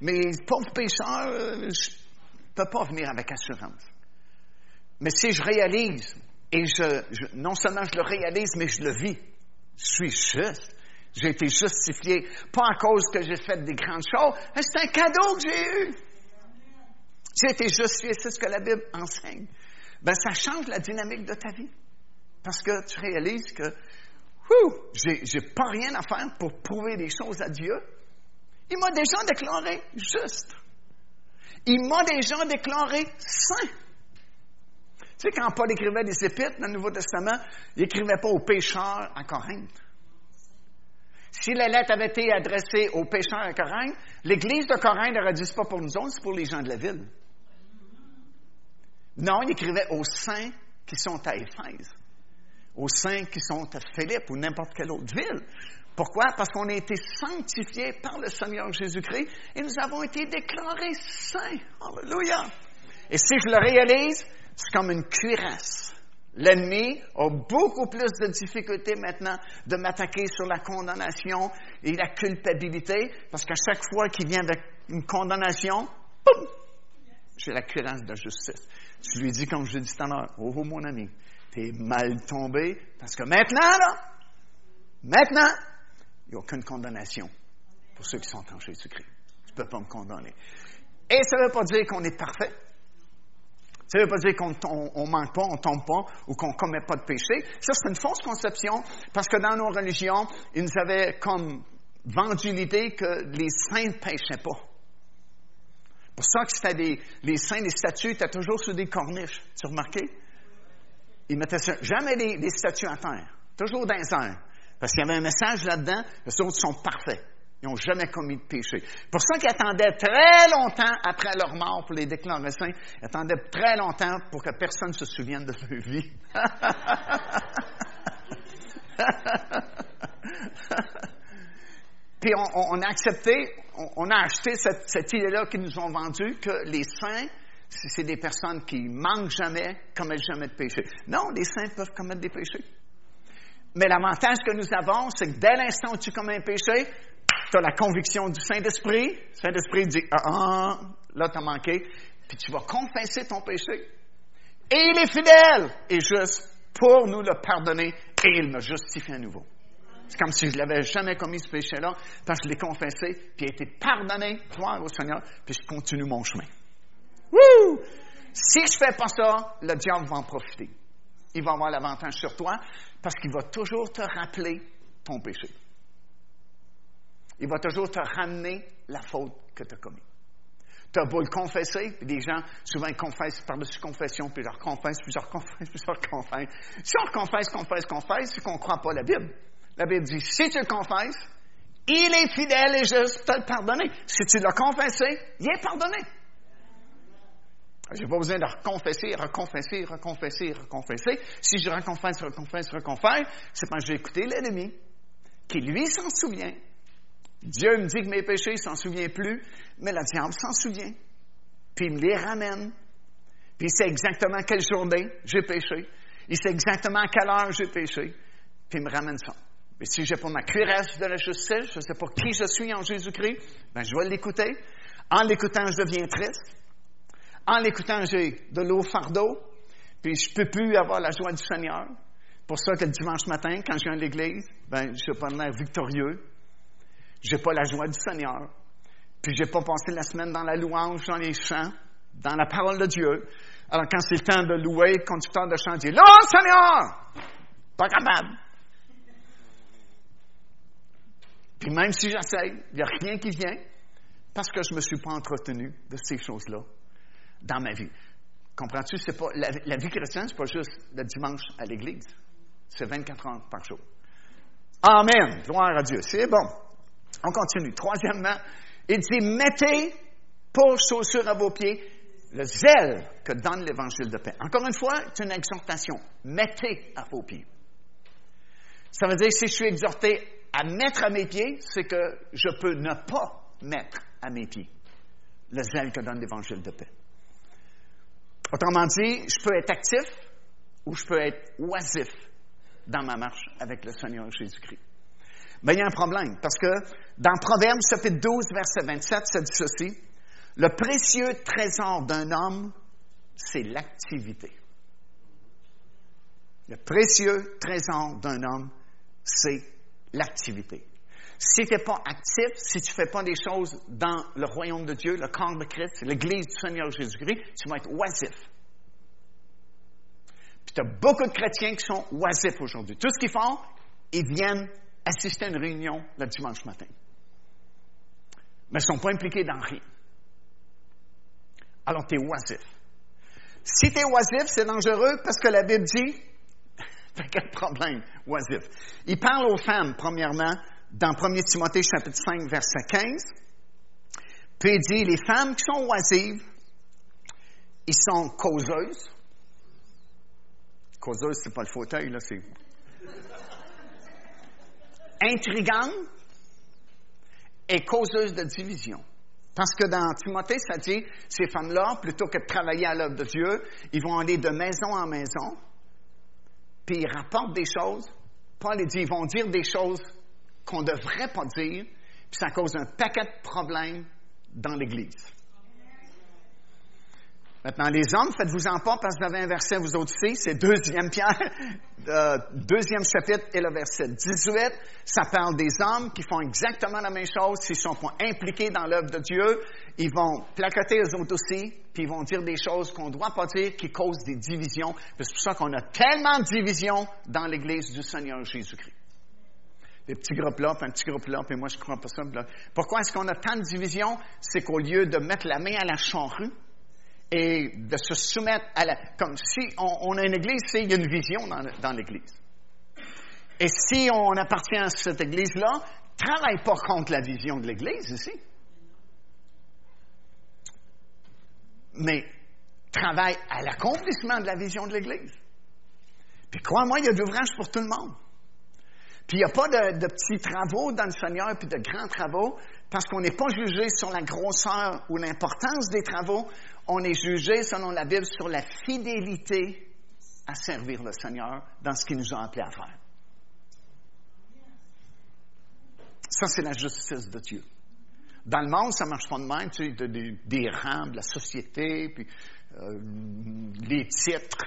Mais pauvre pécheur, euh, ne peux pas venir avec assurance. Mais si je réalise, et je, non seulement je le réalise, mais je le vis, je suis juste, J'ai été justifié, pas à cause que j'ai fait des grandes choses, c'est un cadeau que j'ai eu. J'ai été justifié, c'est ce que la Bible enseigne. Ben, ça change la dynamique de ta vie. Parce que tu réalises que, j'ai, j'ai pas rien à faire pour prouver des choses à Dieu. Il m'a déjà déclaré juste. Il m'a déjà déclaré saint. Tu sais, quand Paul écrivait des épîtres dans le Nouveau Testament, il n'écrivait pas aux pécheurs à Corinthe. Si la lettre avait été adressée aux pécheurs à Corinthe, l'Église de Corinthe aurait dit, pas pour nous autres, c'est pour les gens de la ville. Non, il écrivait aux saints qui sont à Éphèse, aux saints qui sont à Philippe ou n'importe quelle autre ville. Pourquoi? Parce qu'on a été sanctifiés par le Seigneur Jésus-Christ et nous avons été déclarés saints. Alléluia! Et si je le réalise, c'est comme une cuirasse. L'ennemi a beaucoup plus de difficultés maintenant de m'attaquer sur la condamnation et la culpabilité, parce qu'à chaque fois qu'il vient avec une condamnation, boum, j'ai la cuirasse de justice. Tu lui dis, comme je dis tout à l'heure, oh, oh mon ami, t'es mal tombé, parce que maintenant, là, maintenant, il n'y a aucune condamnation pour ceux qui sont en Jésus-Christ. Tu ne peux pas me condamner. Et ça ne veut pas dire qu'on est parfait. Ça ne veut pas dire qu'on ne manque pas, on ne tombe pas ou qu'on ne commet pas de péché. Ça, c'est une fausse conception parce que dans nos religions, ils nous avaient comme vendu l'idée que les saints ne péchaient pas. Pour ça que c'était des, les saints, les statues étaient toujours sur des corniches. Tu as remarqué? Ils mettaient jamais des, statues à terre. Toujours dans airs. Parce qu'il y avait un message là-dedans, les autres sont parfaits. Ils n'ont jamais commis de péché. Pour ça qu'ils attendaient très longtemps après leur mort pour les déclarer saints. Ils attendaient très longtemps pour que personne ne se souvienne de leur vie. Puis on, a accepté, on, a acheté cette, idée-là qu'ils nous ont vendue, que les saints, c'est des personnes qui manquent jamais, commettent jamais de péché. Non, les saints peuvent commettre des péchés. Mais l'avantage que nous avons, c'est que dès l'instant où tu commets un péché, tu as la conviction du Saint-Esprit. Le Saint-Esprit dit, ah, ah là, tu as manqué. Puis tu vas confesser ton péché. Et il est fidèle et juste pour nous le pardonner et il me justifie à nouveau. C'est comme si je n'avais jamais commis ce péché-là, parce que je l'ai confessé, puis il a été pardonné, gloire au Seigneur, puis je continue mon chemin. Wouh! Si je fais pas ça, le diable va en profiter. Il va avoir l'avantage sur toi, parce qu'il va toujours te rappeler ton péché. Il va toujours te ramener la faute que tu as commise. Tu as beau le confesser, puis des gens, souvent, ils confessent par-dessus confession, puis ils leur confessent, puis ils leur confessent, puis ils leur confessent. Si on confesse, confesse, confesse, c'est qu'on ne croit pas la Bible. La Bible dit, si tu le confesses, il est fidèle et juste pour te le pardonner. Si tu l'as confessé, il est pardonné. Je n'ai pas besoin de reconfesser, reconfesser, reconfesser, reconfesser. Si je reconfesse, reconfesse, reconfesse, c'est parce que j'ai écouté l'ennemi, qui lui s'en souvient. Dieu me dit que mes péchés, il s'en souvient plus, mais le diable s'en souvient. Puis il me les ramène. Puis il sait exactement quelle journée j'ai péché. Il sait exactement à quelle heure j'ai péché. Puis il me ramène ça. Mais si j'ai pas ma cuirasse de la justice, je sais pas qui je suis en Jésus-Christ, ben je vais l'écouter. En l'écoutant, je deviens triste. En l'écoutant, j'ai de l'eau fardeau, puis je peux plus avoir la joie du Seigneur. Pour ça que le dimanche matin, quand je viens à l'église, ben, je suis pas l'air victorieux. J'ai pas la joie du Seigneur. Puis j'ai pas passé la semaine dans la louange, dans les chants, dans la parole de Dieu. Alors quand c'est le temps de louer, le conducteur de chant dit, Là, Seigneur! Pas capable. Puis même si j'essaye, il n'y a rien qui vient parce que je ne me suis pas entretenu de ces choses-là dans ma vie. Comprends-tu? C'est pas, la, vie chrétienne, ce n'est pas juste le dimanche à l'église. C'est 24 heures par jour. Amen. Gloire à Dieu. C'est bon. On continue. Troisièmement, il dit, mettez pour chaussure à vos pieds le zèle que donne l'évangile de paix. Encore une fois, c'est une exhortation. Mettez à vos pieds. Ça veut dire, si je suis exhorté à mettre à mes pieds, c'est que je peux ne pas mettre à mes pieds le zèle que donne l'évangile de paix. Autrement dit, je peux être actif ou je peux être oisif dans ma marche avec le Seigneur Jésus-Christ. Mais il y a un problème, parce que dans Proverbe, chapitre 12, verset 27, ça dit ceci, le précieux trésor d'un homme, c'est l'activité. Le précieux trésor d'un homme, c'est l'activité. Si tu n'es pas actif, si tu ne fais pas des choses dans le royaume de Dieu, le corps de Christ, l'Église du Seigneur Jésus-Christ, tu vas être oisif. Puis tu as beaucoup de chrétiens qui sont oisifs aujourd'hui. Tout ce qu'ils font, ils viennent assister à une réunion le dimanche matin. Mais ils ne sont pas impliqués dans rien. Alors tu es oisif. Si tu es oisif, c'est dangereux parce que la Bible dit, t'as quel problème, oisif? Il parle aux femmes, premièrement, dans 1 Timothée chapitre 5, verset 15. Puis il dit, les femmes qui sont oisives, ils sont causeuses. Causeuse, c'est pas le fauteuil, là, c'est. Intrigantes et causeuses de division. Parce que dans Timothée, ça dit, ces femmes-là, plutôt que de travailler à l'œuvre de Dieu, ils vont aller de maison en maison, puis ils rapportent des choses. Paul dit, ils vont dire des choses qu'on ne devrait pas dire, puis ça cause un paquet de problèmes dans l'Église. Maintenant, les hommes, faites-vous-en pas parce que vous avez un verset, vous autres c'est deuxième Pierre, euh, deuxième chapitre et le verset 18. Ça parle des hommes qui font exactement la même chose. S'ils sont pas impliqués dans l'œuvre de Dieu, ils vont placoter eux autres aussi, puis ils vont dire des choses qu'on ne doit pas dire qui causent des divisions. C'est pour ça qu'on a tellement de divisions dans l'Église du Seigneur Jésus-Christ. Des petits groupes là, puis un petit groupe là, puis moi je crois pas ça. Pourquoi est-ce qu'on a tant de divisions? C'est qu'au lieu de mettre la main à la charrue, et de se soumettre à la... Comme si on, a une église, c'est il y a une vision dans, l'église. Et si on appartient à cette église-là, travaille pas contre la vision de l'église ici. Mais travaille à l'accomplissement de la vision de l'église. Puis crois-moi, il y a de l'ouvrage pour tout le monde. Puis il n'y a pas de, de, petits travaux dans le Seigneur, puis de grands travaux, parce qu'on n'est pas jugé sur la grosseur ou l'importance des travaux, on est jugé, selon la Bible, sur la fidélité à servir le Seigneur dans ce qu'il nous a appelé à faire. Ça, c'est la justice de Dieu. Dans le monde, ça ne marche pas de même, tu sais, des rangs de la société, puis euh, les titres,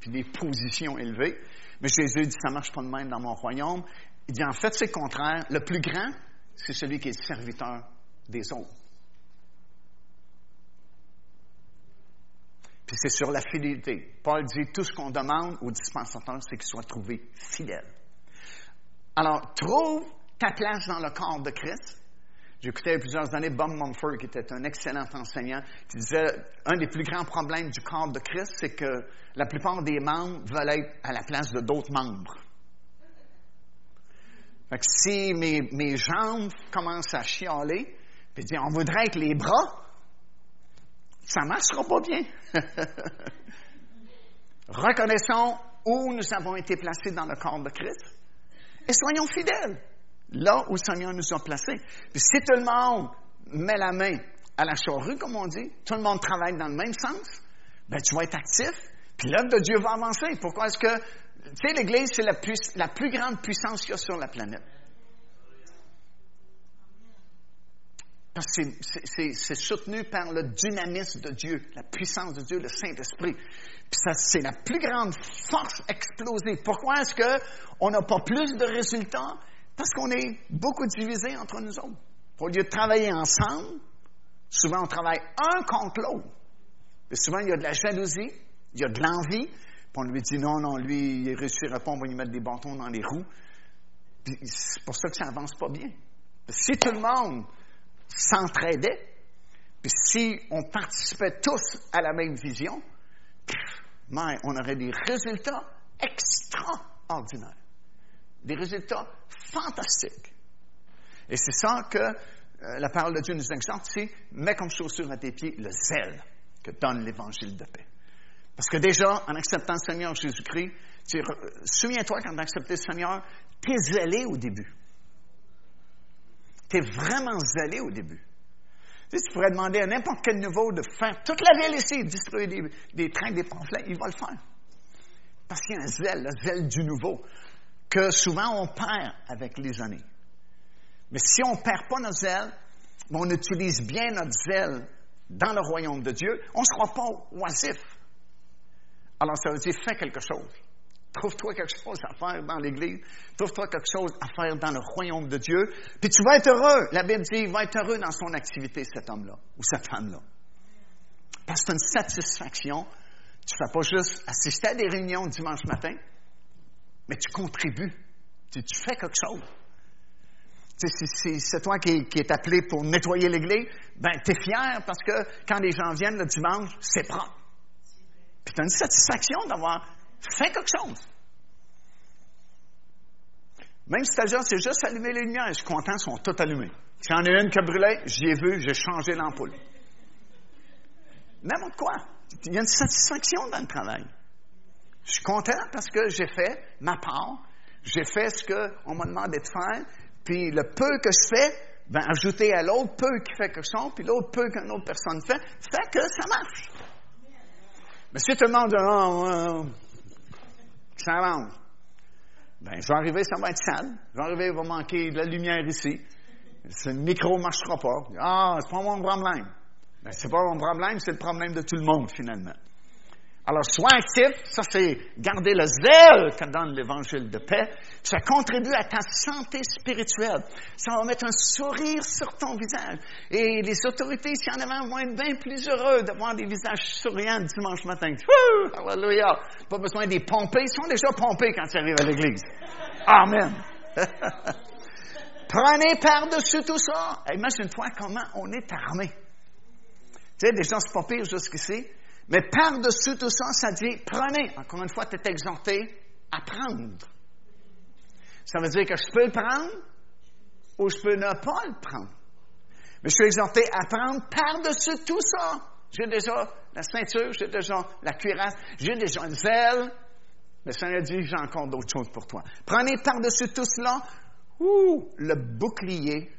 puis des positions élevées. Mais Jésus dit, ça ne marche pas de même dans mon royaume. Il dit, en fait, c'est le contraire. Le plus grand, c'est celui qui est serviteur des autres. Puis c'est sur la fidélité. Paul dit tout ce qu'on demande au dispensateur, c'est qu'il soit trouvé fidèle. Alors, trouve ta place dans le corps de Christ. J'écoutais plusieurs années Bob Mumford, qui était un excellent enseignant, qui disait un des plus grands problèmes du corps de Christ, c'est que la plupart des membres veulent être à la place de d'autres membres. Fait que si mes, mes jambes commencent à chialer, puis dire on voudrait être les bras, ça ne marchera pas bien. Reconnaissons où nous avons été placés dans le corps de Christ et soyons fidèles là où le Seigneur nous a placés. Puis si tout le monde met la main à la charrue, comme on dit, tout le monde travaille dans le même sens, ben tu vas être actif, puis l'œuvre de Dieu va avancer. Pourquoi est-ce que, tu sais, l'Église, c'est la, la plus grande puissance qu'il y a sur la planète. Parce que c'est soutenu par le dynamisme de Dieu, la puissance de Dieu, le Saint-Esprit. Puis ça, c'est la plus grande force explosée. Pourquoi est-ce qu'on n'a pas plus de résultats? Parce qu'on est beaucoup divisés entre nous autres. Au lieu de travailler ensemble, souvent on travaille un contre l'autre. Souvent, il y a de la jalousie, il y a de l'envie, puis on lui dit non, non, lui, il réussira pas, on va lui mettre des bâtons dans les roues. c'est pour ça que ça n'avance pas bien. Si tout le monde s'entraidait, puis si on participait tous à la même vision, on aurait des résultats extraordinaires. Des résultats fantastiques. Et c'est ça que euh, la parole de Dieu nous exhorte, c'est mets comme chaussure à tes pieds le zèle que donne l'évangile de paix. Parce que déjà, en acceptant le Seigneur Jésus-Christ, souviens-toi quand tu as accepté le Seigneur, tu es zélé au début. Tu es vraiment zélé au début. Tu, sais, tu pourrais demander à n'importe quel niveau de faire toute la ville ici, distribuer des, des trains, des pamphlets, il va le faire. Parce qu'il y a un zèle, le zèle du nouveau, que souvent on perd avec les années. Mais si on ne perd pas notre zèle, mais on utilise bien notre zèle dans le royaume de Dieu, on ne sera pas oisif. Alors ça veut dire fais quelque chose. Trouve-toi quelque chose à faire dans l'Église. Trouve-toi quelque chose à faire dans le royaume de Dieu. Puis tu vas être heureux. La Bible dit, il va être heureux dans son activité, cet homme-là ou cette femme-là. Parce que c'est une satisfaction. Tu ne fais pas juste assister à des réunions dimanche matin, mais tu contribues. Tu, fais quelque chose. Si, c'est toi qui, qui, est appelé pour nettoyer l'église, ben, tu es fier parce que quand les gens viennent le dimanche, c'est propre. Puis tu as une satisfaction d'avoir fait quelque chose. Même si ta job, c'est juste allumer les lumières, je suis content, elles sont toutes allumées. J'en ai une qui a brûlé, j'y ai vu, j'ai changé l'ampoule. N'importe quoi. Il y a une satisfaction dans le travail. Je suis content parce que j'ai fait ma part, j'ai fait ce qu'on m'a demandé de faire, puis le peu que je fais, ben, ajouter à l'autre peu qui fait quelque chose, puis l'autre peu qu'une autre personne fait, fait que ça marche. Mais si tout le monde dit, oh, ça avance, ben, je vais arriver, ça va être sale. Je vais arriver, il va manquer de la lumière ici. Ce micro ne marchera pas. Ah, c'est pas mon problème. Ben, c'est pas mon problème, c'est le problème de tout le monde, finalement. Alors, sois actif, ça c'est garder le zèle que donne l'évangile de paix. Ça contribue à ta santé spirituelle. Ça va mettre un sourire sur ton visage. Et les autorités, s'il y en avait, vont être bien plus heureux d'avoir des visages souriants dimanche matin. Alléluia! Pas besoin des pomper. Ils sont déjà pompés quand ils arrivent à l'église. Amen. Prenez par-dessus tout ça. Imagine-toi comment on est armé. Tu sais, déjà, c'est pas pire jusqu'ici. Mais par-dessus tout ça, ça dit, prenez. Encore une fois, tu es exhorté à prendre. Ça veut dire que je peux le prendre ou je peux ne pas le prendre. Mais je suis exhorté à prendre par-dessus tout ça. J'ai déjà la ceinture, j'ai déjà la cuirasse, j'ai déjà une zèle. Mais ça Seigneur dit, j'ai encore d'autres choses pour toi. Prenez par-dessus tout cela, le bouclier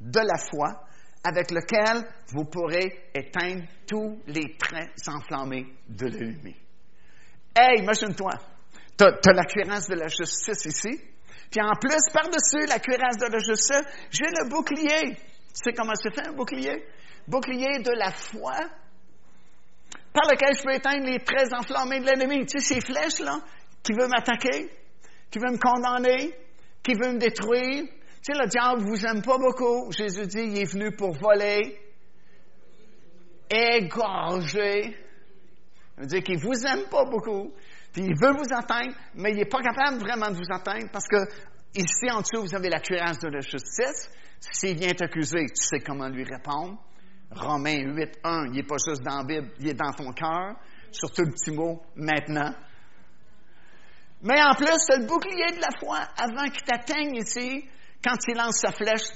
de la foi avec lequel vous pourrez éteindre tous les traits enflammés de l'ennemi. Hey, imagine-toi, tu as, la cuirasse de la justice ici, puis en plus, par-dessus la cuirasse de la justice, j'ai le bouclier. Tu sais comment c'est fait un bouclier? Bouclier de la foi, par lequel je peux éteindre les traits enflammés de l'ennemi. Tu sais, ces flèches-là, qui veulent m'attaquer, qui veulent me condamner, qui veulent me détruire, tu sais, le diable vous aime pas beaucoup. Jésus dit, il est venu pour voler, égorger. Ça veut dire qu'il vous aime pas beaucoup. Puis il veut vous atteindre, mais il n'est pas capable vraiment de vous atteindre parce que ici en dessous, vous avez la cuirasse de la justice. S'il vient t'accuser, tu sais comment lui répondre. Romains 8, 1, il n'est pas juste dans la Bible, il est dans ton cœur. Surtout le petit mot, maintenant. Mais en plus, c'est le bouclier de la foi avant qu'il t'atteigne ici. Quand il lance sa flèche,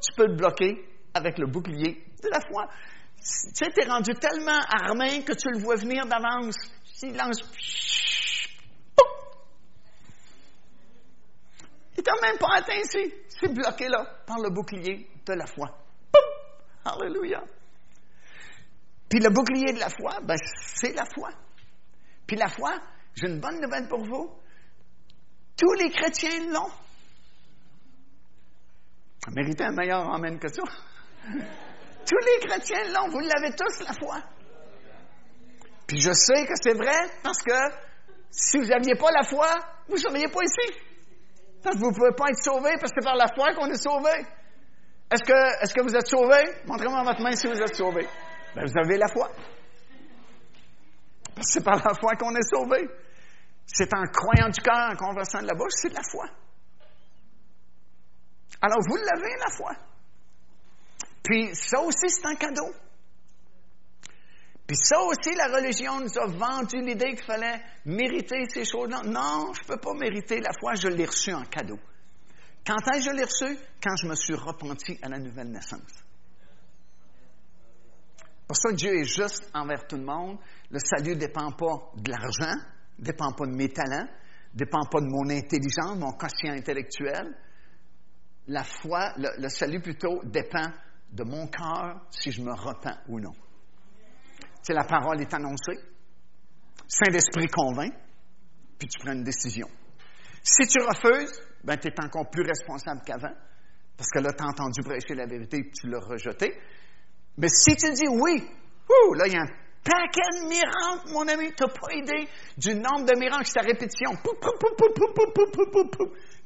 tu peux le bloquer avec le bouclier de la foi. Tu sais, tu es rendu tellement armé que tu le vois venir d'avance. S'il lance, il t'a même pas atteint ici. C'est bloqué là par le bouclier de la foi. Alléluia. Puis le bouclier de la foi, ben, c'est la foi. Puis la foi, j'ai une bonne nouvelle pour vous. Tous les chrétiens l'ont. Méritez un meilleur amen que ça. Tous les chrétiens l'ont. Vous l'avez tous la foi. Puis je sais que c'est vrai parce que si vous n'aviez pas la foi, vous ne seriez pas ici. Parce que vous ne pouvez pas être sauvé parce que c'est par la foi qu'on est sauvé. Est-ce que, est-ce que vous êtes sauvé? Montrez-moi votre main si vous êtes sauvé. Ben, vous avez la foi. C'est par la foi qu'on est sauvé. C'est en croyant du cœur, en conversant de la bouche, c'est de la foi. Alors, vous l'avez, la foi. Puis ça aussi, c'est un cadeau. Puis ça aussi, la religion nous a vendu l'idée qu'il fallait mériter ces choses-là. Non, je ne peux pas mériter la foi, je l'ai reçue en cadeau. Quand est-ce que je l'ai reçue? Quand je me suis repenti à la nouvelle naissance. Pour ça, Dieu est juste envers tout le monde. Le salut ne dépend pas de l'argent, ne dépend pas de mes talents, ne dépend pas de mon intelligence, mon quotient intellectuel. La foi, le, salut plutôt dépend de mon cœur si je me repens ou non. Si la parole est annoncée, Saint-Esprit convainc, puis tu prends une décision. Si tu refuses, ben, tu es encore plus responsable qu'avant, parce que là, tu as entendu prêcher la vérité et tu l'as rejeté. Mais si tu dis oui, là, il y a un paquet de miracles, mon ami. Tu n'as pas idée du nombre de miracles, c'est ta répétition,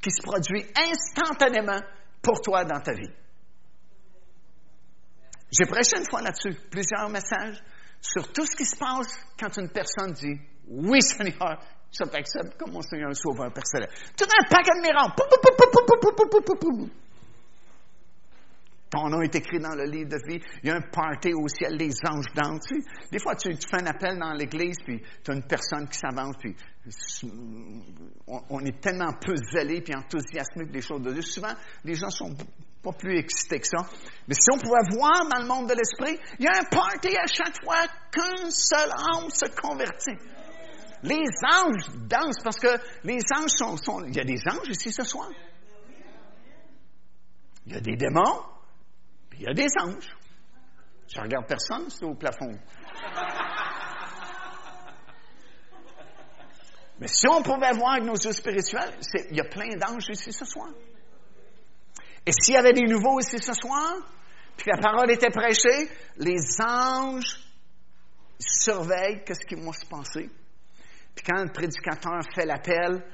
qui se produit instantanément pour toi dans ta vie. J'ai prêché une fois là-dessus, plusieurs messages sur tout ce qui se passe quand une personne dit Oui, Seigneur, je t'accepte comme mon Seigneur Sauveur personnel. Tout un paquet de miracles. Ton nom est écrit dans le livre de vie. Il y a un party au ciel, les anges dansent. des fois, tu, fais un appel dans l'église, puis tu as une personne qui s'avance, puis on, est tellement peu zélé puis enthousiasmé les choses de Dieu. Souvent, les gens sont pas plus excités que ça. Mais si on pouvait voir dans le monde de l'esprit, il y a un party à chaque fois qu'un seul homme se convertit. Les anges dansent parce que les anges sont, Il y a des anges ici ce soir. Il y a des démons. Il y a des anges. Je regarde personne, c'est au plafond. Mais si on pouvait voir avec nos yeux spirituels, il y a plein d'anges ici ce soir. Et s'il y avait des nouveaux ici ce soir, puis la parole était prêchée, les anges surveillent qu'est-ce qui va se passer. Puis quand le prédicateur fait l'appel,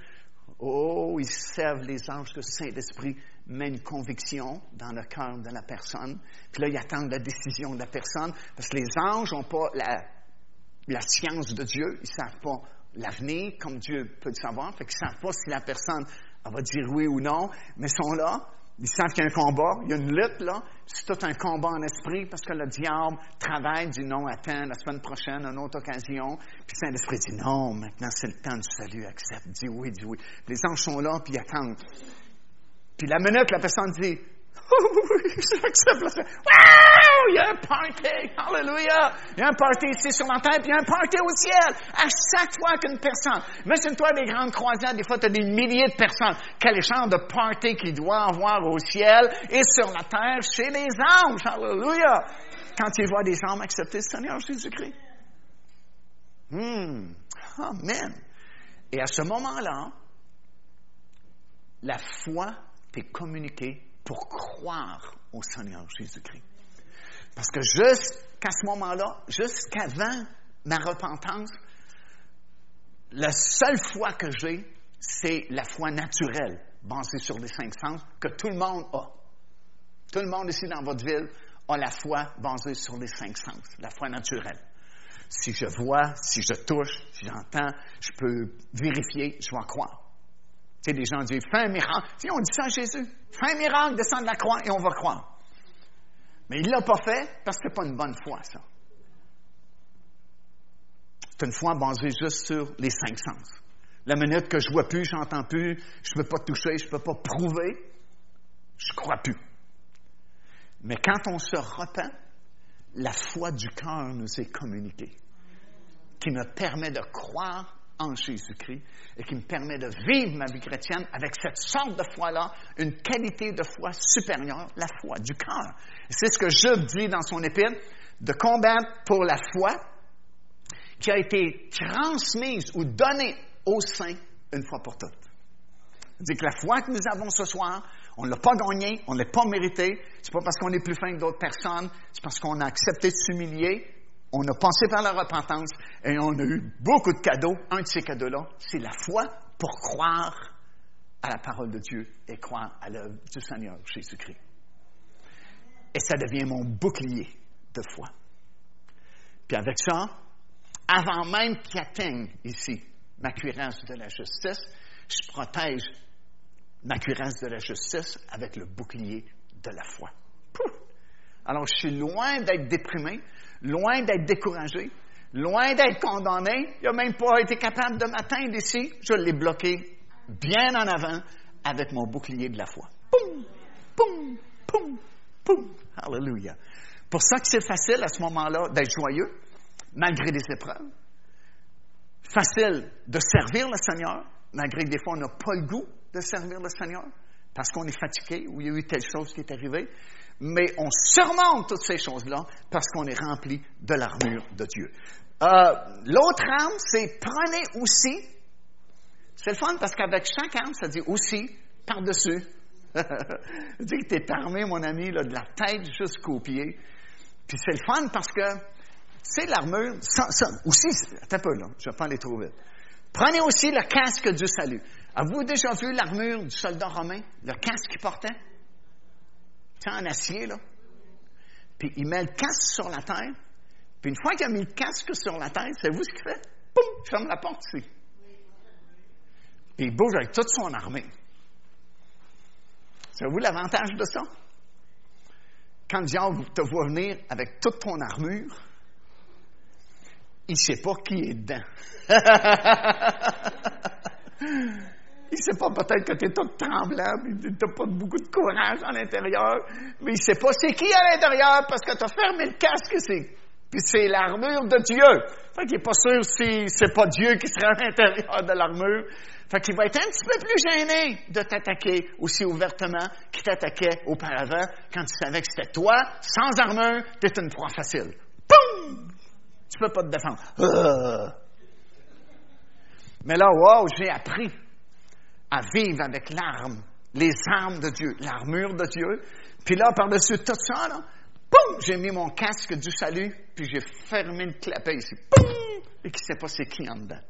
oh, ils servent les anges que le Saint-Esprit met une conviction dans le cœur de la personne. Puis là, ils attendent la décision de la personne, parce que les anges n'ont pas la, science de Dieu, ils ne savent pas l'avenir comme Dieu peut le savoir, fait qu'ils ne savent pas si la personne va dire oui ou non, mais ils sont là, ils savent qu'il y a un combat, il y a une lutte, là. C'est tout un combat en esprit parce que le diable travaille, dit non, attends, la semaine prochaine, une autre occasion. Puis Saint-Esprit dit non, maintenant c'est le temps du salut, accepte, dis oui, dis oui. les anges sont là, puis ils attendent. Puis la minute, la personne dit, Wow! Il y a un party! Hallelujah! Il y a un party ici sur la terre, puis il y a un party au ciel. À chaque fois qu'une personne. Imagine-toi des grandes croisades, des fois, tu as des milliers de personnes. Quel genre de party qu'il doit avoir au ciel et sur la terre chez les anges. Hallelujah! Quand ils voient des hommes accepter le Seigneur Jésus-Christ. Hmm. Amen. Et à ce moment-là, la foi t'est communiqué pour croire au Seigneur Jésus-Christ. Parce que jusqu'à ce moment-là, jusqu'avant ma repentance, la seule foi que j'ai, c'est la foi naturelle, basée sur les cinq sens, que tout le monde a. Tout le monde ici dans votre ville a la foi basée sur les cinq sens, la foi naturelle. Si je vois, si je touche, si j'entends, je peux vérifier, je vais croire. Les gens disent, fais un miracle. Tu on dit ça à Jésus? Fais un miracle, descends de la croix et on va croire. Mais il ne l'a pas fait parce que ce pas une bonne foi, ça. C'est une foi basée juste sur les cinq sens. La minute que je vois plus, j'entends plus, je ne peux pas toucher, je ne peux pas prouver, je crois plus. Mais quand on se repent, la foi du cœur nous est communiquée, qui me permet de croire en Jésus-Christ et qui me permet de vivre ma vie chrétienne avec cette sorte de foi-là, une qualité de foi supérieure, la foi du cœur. C'est ce que Job dit dans son épître, de combattre pour la foi qui a été transmise ou donnée aux saints une fois pour toutes. C'est que la foi que nous avons ce soir, on ne l'a pas gagnée, on ne l'a pas méritée. C'est pas parce qu'on est plus fin que d'autres personnes, c'est parce qu'on a accepté de s'humilier, on a passé par la repentance et on a eu beaucoup de cadeaux. Un de ces cadeaux-là, c'est la foi pour croire à la parole de Dieu et croire à l'œuvre du Seigneur Jésus-Christ. Et ça devient mon bouclier de foi. Puis avec ça, avant même qu'il atteigne ici ma cuirasse de la justice, je protège ma cuirasse de la justice avec le bouclier de la foi. Alors, je suis loin d'être déprimé, loin d'être découragé, loin d'être condamné. Il n'a même pas été capable de m'atteindre ici. Je l'ai bloqué bien en avant avec mon bouclier de la foi. Poum, poum, poum, poum. Hallelujah. Pour ça que c'est facile à ce moment-là d'être joyeux, malgré les épreuves. Facile de servir le Seigneur, malgré que des fois on n'a pas le goût de servir le Seigneur, parce qu'on est fatigué ou il y a eu telle chose qui est arrivée mais on surmonte toutes ces choses-là parce qu'on est rempli de l'armure de Dieu. Euh, l'autre arme, c'est prenez aussi. C'est le fun parce qu'avec chaque arme, ça dit aussi par-dessus. dit que tu es armé, mon ami, là, de la tête jusqu'aux pieds. Puis c'est le fun parce que c'est l'armure, aussi, attends un peu là, je vais pas aller trop vite. Prenez aussi le casque du salut. Avez-vous déjà vu l'armure du soldat romain, le casque qu'il portait? C'est en acier, là. Puis il met le casque sur la tête. Puis une fois qu'il a mis le casque sur la tête, c'est vous ce qu'il fait? Poum! Il ferme la porte ici. Puis il bouge avec toute son armée. Savez-vous l'avantage de ça? Quand le diable te voit venir avec toute ton armure, il ne sait pas qui est dedans. il sait pas peut-être que tu es tout tremblant, tu n'as pas beaucoup de courage à l'intérieur, mais il sait pas c'est qui à l'intérieur parce que tu as fermé le casque, c'est, puis c'est l'armure de Dieu. Fait qu'il n'est pas sûr si c'est pas Dieu qui sera à l'intérieur de l'armure. Fait qu'il va être un petit peu plus gêné de t'attaquer aussi ouvertement qu'il t'attaquait auparavant quand tu savais que c'était toi, sans armure, tu une proie facile. Poum! Tu peux pas te défendre. Euh. Mais là, wow, j'ai appris à vivre avec l'arme, les armes de Dieu, l'armure de Dieu. Puis là, par-dessus tout ça, là, j'ai mis mon casque du salut, puis j'ai fermé le clapet ici. Poum! Et qui sait pas c'est qui en dedans.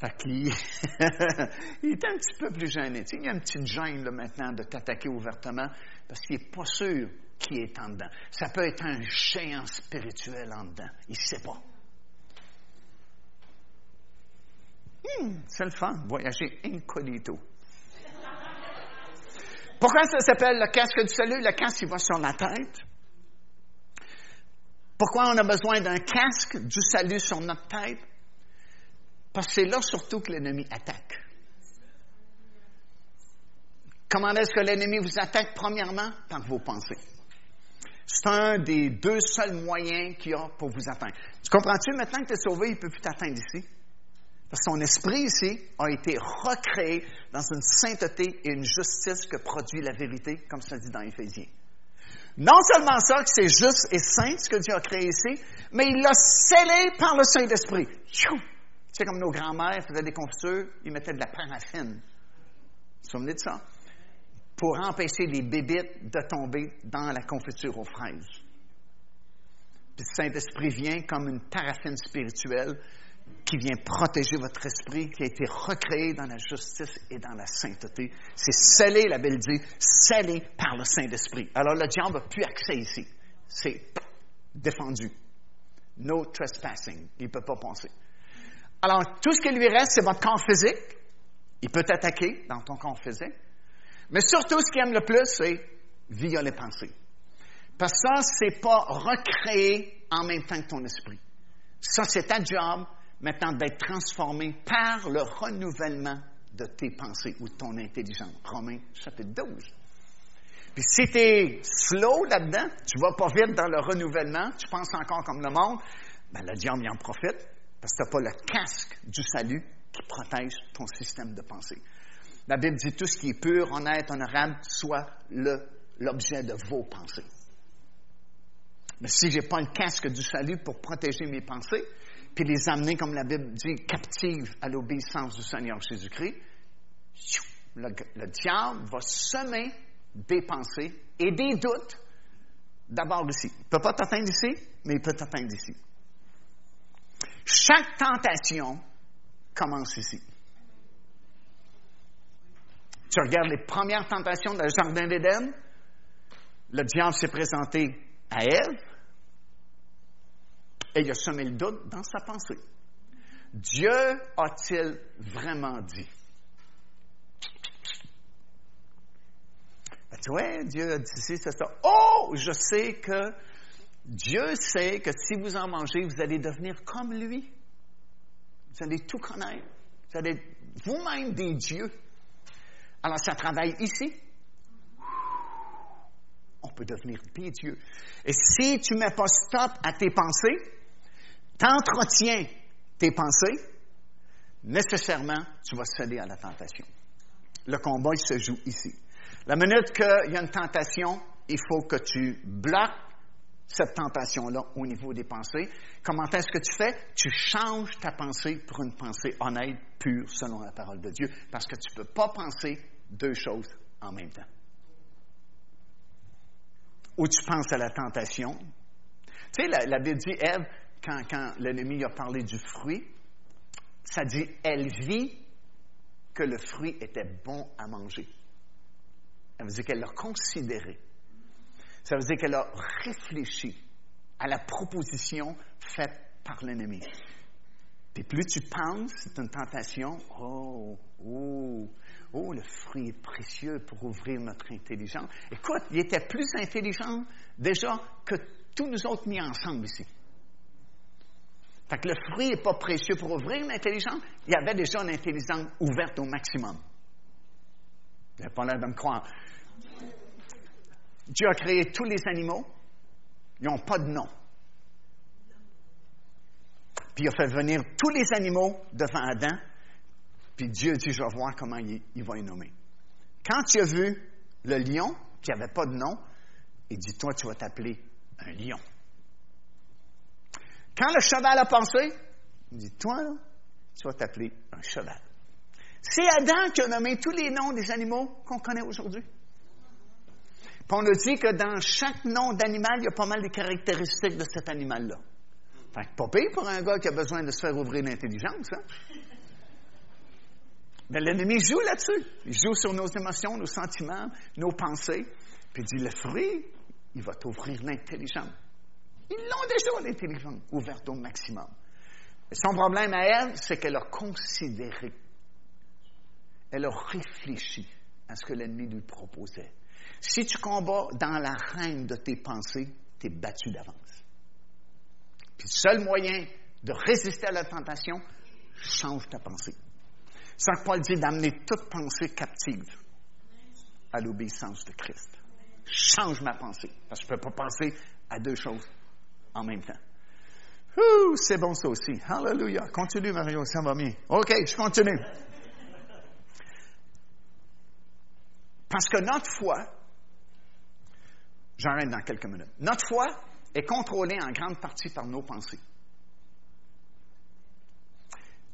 Fait qu'il il est un petit peu plus gêné. il y a une petite gêne là, maintenant de t'attaquer ouvertement parce qu'il n'est pas sûr qui est en dedans. Ça peut être un géant spirituel en dedans. Il ne sait pas. Hmm, c'est le fun, voyager incognito. Pourquoi ça s'appelle le casque du salut? Le casque, il va sur la tête? Pourquoi on a besoin d'un casque du salut sur notre tête? Parce que c'est là surtout que l'ennemi attaque. Comment est-ce que l'ennemi vous attaque? Premièrement, par vos pensées. C'est un des deux seuls moyens qu'il a pour vous atteindre. Tu comprends-tu? Maintenant que tu es sauvé, il ne peut plus t'atteindre ici. Parce que son esprit ici a été recréé dans une sainteté et une justice que produit la vérité, comme ça dit dans Éphésiens. Non seulement ça, que c'est juste et saint ce que Dieu a créé ici, mais il l'a scellé par le Saint-Esprit. C'est comme nos grands-mères faisaient des confitures, ils mettaient de la paraffine. Vous vous souvenez de ça? Pour empêcher les bébites de tomber dans la confiture aux fraises. Puis le Saint-Esprit vient comme une paraffine spirituelle qui vient protéger votre esprit, qui a été recréé dans la justice et dans la sainteté. C'est scellé, la Bible dit, scellé par le Saint-Esprit. Alors le diable n'a plus accès ici. C'est défendu. No trespassing. Il ne peut pas penser. Alors, tout ce qui lui reste, c'est votre corps physique. Il peut t'attaquer dans ton corps physique. Mais surtout, ce qu'il aime le plus, c'est via les pensées. Parce que ça, c'est pas recréé en même temps que ton esprit. Ça, c'est ta job maintenant d'être transformé par le renouvellement de tes pensées ou de ton intelligence. Romains chapitre 12. Puis si tu es slow là-dedans, tu vas pas vite dans le renouvellement, tu penses encore comme le monde, ben le diable y en profite parce que tu n'as pas le casque du salut qui protège ton système de pensée. La Bible dit tout ce qui est pur, honnête, honorable, soit l'objet de vos pensées. Mais si je n'ai pas le casque du salut pour protéger mes pensées, puis les amener, comme la Bible dit, captives à l'obéissance du Seigneur Jésus-Christ, le, le, diable va semer des pensées et des doutes d'abord ici. Il ne peut pas t'atteindre ici, mais il peut t'atteindre ici. Chaque tentation commence ici. Tu regardes les premières tentations dans le Jardin d'Éden, le diable s'est présenté à Ève et il a semé le doute dans sa pensée. Dieu a-t-il vraiment dit? Ben, tu vois, Dieu a dit c'est ça. Oh, je sais que Dieu sait que si vous en mangez, vous allez devenir comme lui. Vous allez tout connaître. Vous allez vous-même des dieux. Alors, ça travaille ici. On peut devenir des dieux. Et si tu ne mets pas stop à tes pensées, t'entretiens tes pensées, nécessairement, tu vas céder à la tentation. Le combat, il se joue ici. La minute qu'il y a une tentation, il faut que tu bloques cette tentation-là au niveau des pensées. Comment est-ce que tu fais? Tu changes ta pensée pour une pensée honnête, pure, selon la parole de Dieu, parce que tu ne peux pas penser deux choses en même temps. Ou tu penses à la tentation, Tu sais, la, la Bible dit, Ève, quand, l'ennemi a parlé du fruit, ça dit, elle vit que le fruit était bon à manger. Ça veut dire qu'elle l'a considéré. Ça veut dire qu'elle a réfléchi à la proposition faite par l'ennemi. Puis plus tu penses, c'est une tentation. Oh, oh, oh, le fruit est précieux pour ouvrir notre intelligence. Écoute, il était plus intelligent déjà que tous nous autres mis ensemble ici. Fait que le fruit n'est pas précieux pour ouvrir l'intelligence. Il y avait déjà une intelligence ouverte au maximum. Il n'y pas l'air de me croire. Dieu a créé tous les animaux. Ils n'ont pas de nom. Puis il a fait venir tous les animaux devant Adam. Puis Dieu dit, je vais voir comment il, va les nommer. Quand tu as vu le lion, qui n'avait pas de nom, il dit, toi, tu vas t'appeler un lion. Quand le cheval a pensé, il dit, toi, tu vas t'appeler un cheval. C'est Adam qui a nommé tous les noms des animaux qu'on connaît aujourd'hui. Puis on a dit que dans chaque nom d'animal, il y a pas mal de caractéristiques de cet animal-là. Fait que pas pire pour un gars qui a besoin de se faire ouvrir l'intelligence, hein? Mais l'ennemi joue là-dessus. Il joue sur nos émotions, nos sentiments, nos pensées. Puis il dit, le fruit, il va t'ouvrir l'intelligence. Ils l'ont déjà, l'intelligence, ouverte au maximum. son problème à elle, c'est qu'elle a considéré. Elle a réfléchi à ce que l'ennemi lui proposait. Si tu combats dans la reine de tes pensées, tu es battu d'avance. Puis le seul moyen de résister à la tentation, change ta pensée. Ça Paul dit d'amener toute pensée captive à l'obéissance de Christ. Change ma pensée, parce que je ne peux pas penser à deux choses en même temps. c'est bon ça aussi. Hallelujah. Continue, Mario, ça va bien. OK, je continue. Parce que notre foi, j'arrête dans quelques minutes, notre foi est contrôlée en grande partie par nos pensées.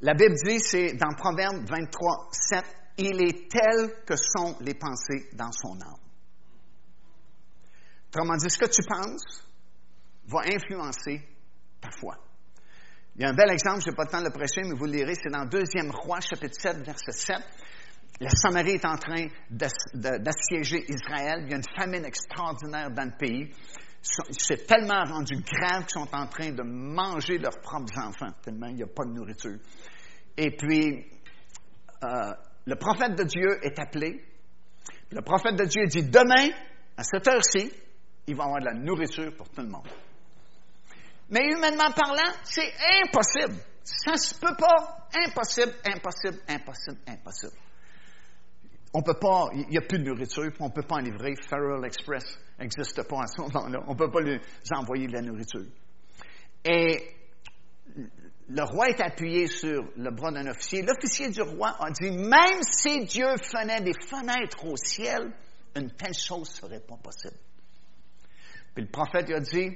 La Bible dit, c'est dans Proverbe 23, 7, il est tel que sont les pensées dans son âme. Autrement dit, ce que tu penses va influencer ta foi. Il y a un bel exemple, je n'ai pas le temps de le prêcher, mais vous le lirez, c'est dans 2 Roi, chapitre 7, verset 7. La Samarie est en train d'assiéger Israël. Il y a une famine extraordinaire dans le pays. C'est tellement rendu grave qu'ils sont en train de manger leurs propres enfants, tellement il n'y a pas de nourriture. Et puis, euh, le prophète de Dieu est appelé. Le prophète de Dieu dit, demain, à cette heure-ci, il va y avoir de la nourriture pour tout le monde. Mais humainement parlant, c'est impossible. Ça se peut pas. Impossible, impossible, impossible, impossible. On peut pas, il n'y a plus de nourriture, on ne peut pas en livrer. Federal Express n'existe pas à ce moment-là. On ne peut pas lui envoyer de la nourriture. Et le roi est appuyé sur le bras d'un officier. L'officier du roi a dit, même si Dieu faisait des fenêtres au ciel, une telle chose ne serait pas possible. Puis le prophète a dit,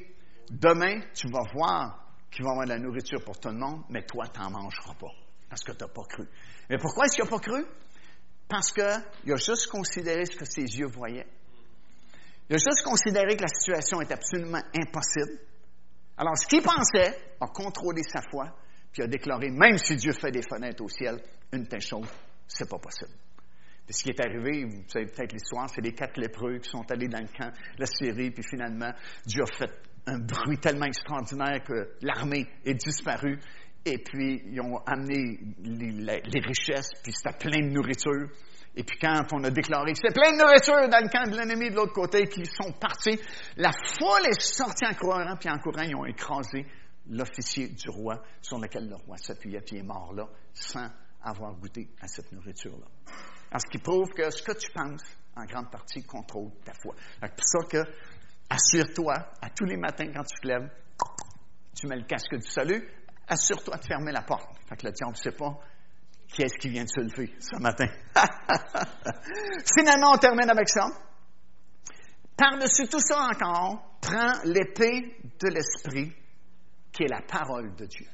demain, tu vas voir qu'il va y avoir de la nourriture pour tout le monde, mais toi, tu n'en mangeras pas, parce que tu n'as pas cru. Mais pourquoi est-ce qu'il n'a pas cru? Parce qu'il a juste considéré ce que ses yeux voyaient. Il a juste considéré que la situation est absolument impossible. Alors, ce qu'il pensait a contrôlé sa foi, puis a déclaré, même si Dieu fait des fenêtres au ciel, une telle chose, c'est pas possible. Puis ce qui est arrivé, vous savez peut-être l'histoire, c'est les quatre lépreux qui sont allés dans le camp la Syrie, puis finalement, Dieu a fait un bruit tellement extraordinaire que l'armée est disparue. Et puis, ils ont amené les, richesses, puis c'était plein de nourriture. Et puis quand on a déclaré que c'était plein de nourriture dans le camp de l'ennemi de l'autre côté, qu'ils sont partis, la foule est sortie en courant, puis en courant, ils ont écrasé l'officier du roi sur lequel le roi s'appuyait, puis il est mort là, sans avoir goûté à cette nourriture-là. Alors, ce qui prouve que ce que tu penses, en grande partie, contrôle ta foi. C'est pour ça que, assure-toi, à tous les matins quand tu te lèves, tu mets le casque du salut, assure-toi de fermer la porte. Fait que le diable ne sait pas qui est-ce qui vient de se lever ce matin. Finalement, on termine avec ça. Par-dessus tout ça encore, prends l'épée de l'Esprit, qui est la parole de Dieu.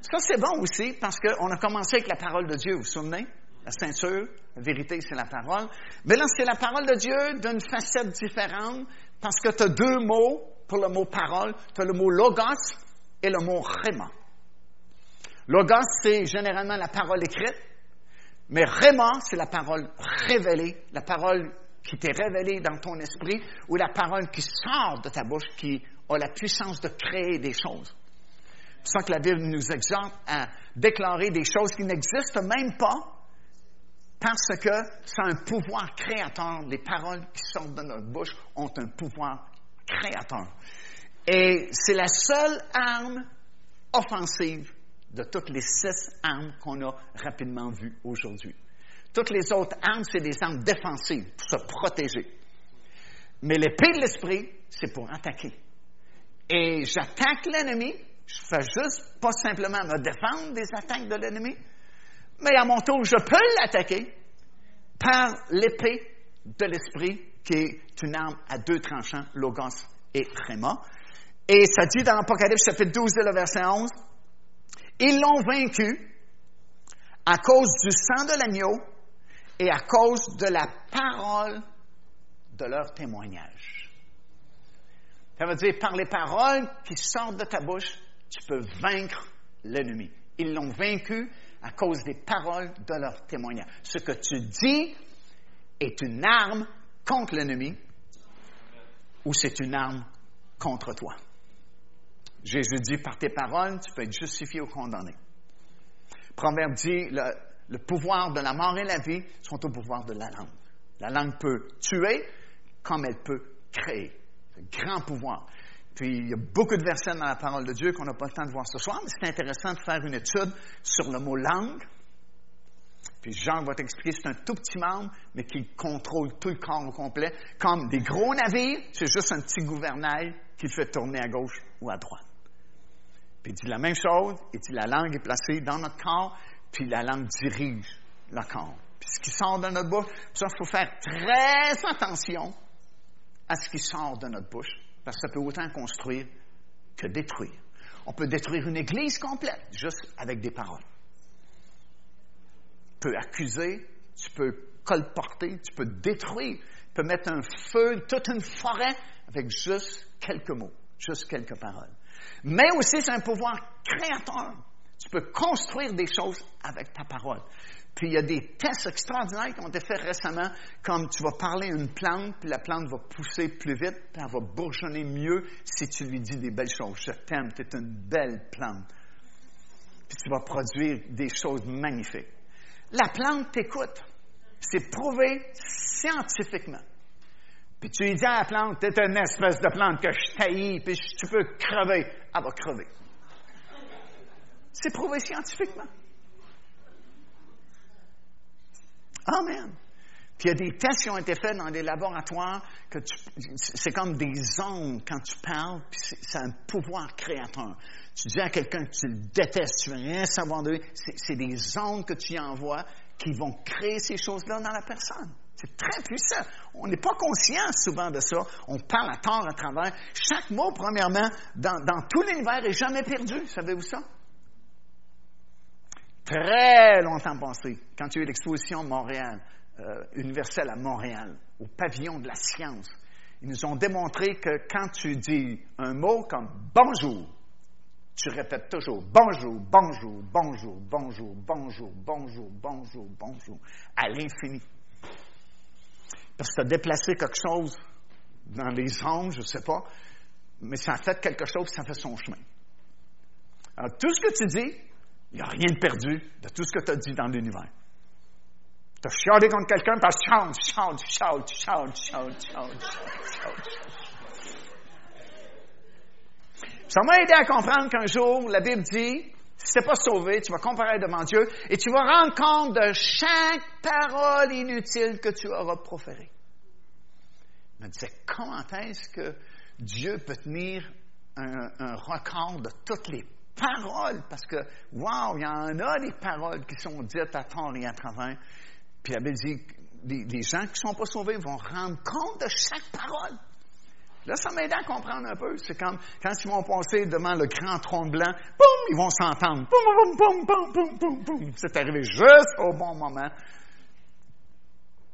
Ça, c'est bon aussi, parce qu'on a commencé avec la parole de Dieu, vous vous souvenez? La ceinture, la vérité, c'est la parole. Mais là, c'est la parole de Dieu d'une facette différente, parce que tu as deux mots pour le mot parole, tu as le mot logos et le mot rhéma. Logos, c'est généralement la parole écrite, mais rhéma, c'est la parole révélée, la parole qui t'est révélée dans ton esprit, ou la parole qui sort de ta bouche, qui a la puissance de créer des choses. C'est ça que la Bible nous exhorte à déclarer des choses qui n'existent même pas, parce que c'est un pouvoir créateur. Les paroles qui sortent de notre bouche ont un pouvoir créateur. Et c'est la seule arme offensive de toutes les six armes qu'on a rapidement vues aujourd'hui. Toutes les autres armes, c'est des armes défensives pour se protéger. Mais l'épée de l'esprit, c'est pour attaquer. Et j'attaque l'ennemi, je fais juste pas simplement me défendre des attaques de l'ennemi, mais à mon tour, je peux l'attaquer par l'épée de l'esprit qui est une arme à deux tranchants, logos et tréma. Et ça dit dans l'Apocalypse chapitre 12, le verset 11, ils l'ont vaincu à cause du sang de l'agneau et à cause de la parole de leur témoignage. Ça veut dire, par les paroles qui sortent de ta bouche, tu peux vaincre l'ennemi. Ils l'ont vaincu à cause des paroles de leur témoignage. Ce que tu dis est une arme contre l'ennemi ou c'est une arme contre toi. Jésus dit, par tes paroles, tu peux être justifié ou condamné. Proverbe dit, le, pouvoir de la mort et la vie sont au pouvoir de la langue. La langue peut tuer comme elle peut créer. Un grand pouvoir. Puis il y a beaucoup de versets dans la parole de Dieu qu'on n'a pas le temps de voir ce soir, mais c'est intéressant de faire une étude sur le mot langue. Puis Jean va t'expliquer, c'est un tout petit membre, mais qui contrôle tout le corps au complet. Comme des gros navires, c'est juste un petit gouvernail qui fait tourner à gauche ou à droite. Puis il dit la même chose, il dit la langue est placée dans notre corps, puis la langue dirige le corps. Puis ce qui sort de notre bouche, ça, il faut faire très attention à ce qui sort de notre bouche, parce que ça peut autant construire que détruire. On peut détruire une église complète juste avec des paroles. Tu peux accuser, tu peux colporter, tu peux détruire, tu peux mettre un feu, toute une forêt avec juste quelques mots, juste quelques paroles. Mais aussi, c'est un pouvoir créateur. Tu peux construire des choses avec ta parole. Puis il y a des tests extraordinaires qui ont été faits récemment, comme tu vas parler à une plante, puis la plante va pousser plus vite, puis elle va bourgeonner mieux si tu lui dis des belles choses. Je t'aime, tu es une belle plante. Puis tu vas produire des choses magnifiques. La plante t'écoute. C'est prouvé scientifiquement. Puis tu lui dis à la plante, t'es une espèce de plante que je taillis, puis tu peux crever. Elle va crever. C'est prouvé scientifiquement. Amen. Puis il y a des tests qui ont été faits dans des laboratoires que c'est comme des ondes quand tu parles, puis c'est un pouvoir créateur. Tu dis à quelqu'un que tu le détestes, tu veux rien savoir de lui, c'est des ondes que tu envoies qui vont créer ces choses-là dans la personne. C'est très puissant. On n'est pas conscient souvent de ça. On parle à tort à travers. Chaque mot, premièrement, dans, tout l'univers est jamais perdu. Savez-vous ça? Très longtemps passé, quand il y a eu l'exposition Montréal, euh, universelle à Montréal, au pavillon de la science, ils nous ont démontré que quand tu dis un mot comme bonjour, tu répètes toujours bonjour, bonjour, bonjour, bonjour, bonjour, bonjour, bonjour, bonjour, à l'infini parce que tu as déplacé quelque chose dans les ondes, je ne sais pas, mais ça a fait quelque chose, ça fait son chemin. Alors, tout ce que tu dis, il n'y a rien de perdu de tout ce que tu as dit dans l'univers. Tu as chialé contre quelqu'un, tu as chante, chante, chante, chante, chante, chante, chante, Ça m'a aidé à comprendre qu'un jour, la Bible dit, si tu n'es pas sauvé, tu vas comparer devant Dieu et tu vas rendre compte de chaque parole inutile que tu auras proférée. Je me disais, comment est-ce que Dieu peut tenir un, record de toutes les paroles? Parce que, wow, il y en a des paroles qui sont dites à tort et à travers. Puis la Bible dit, les, gens qui ne sont pas sauvés vont rendre compte de chaque parole. Là, ça m'aide à comprendre un peu. C'est comme quand ils vont passer devant le grand trône blanc, boum, ils vont s'entendre. Boum, boum, boum, boum, boum, boum, C'est arrivé juste au bon moment.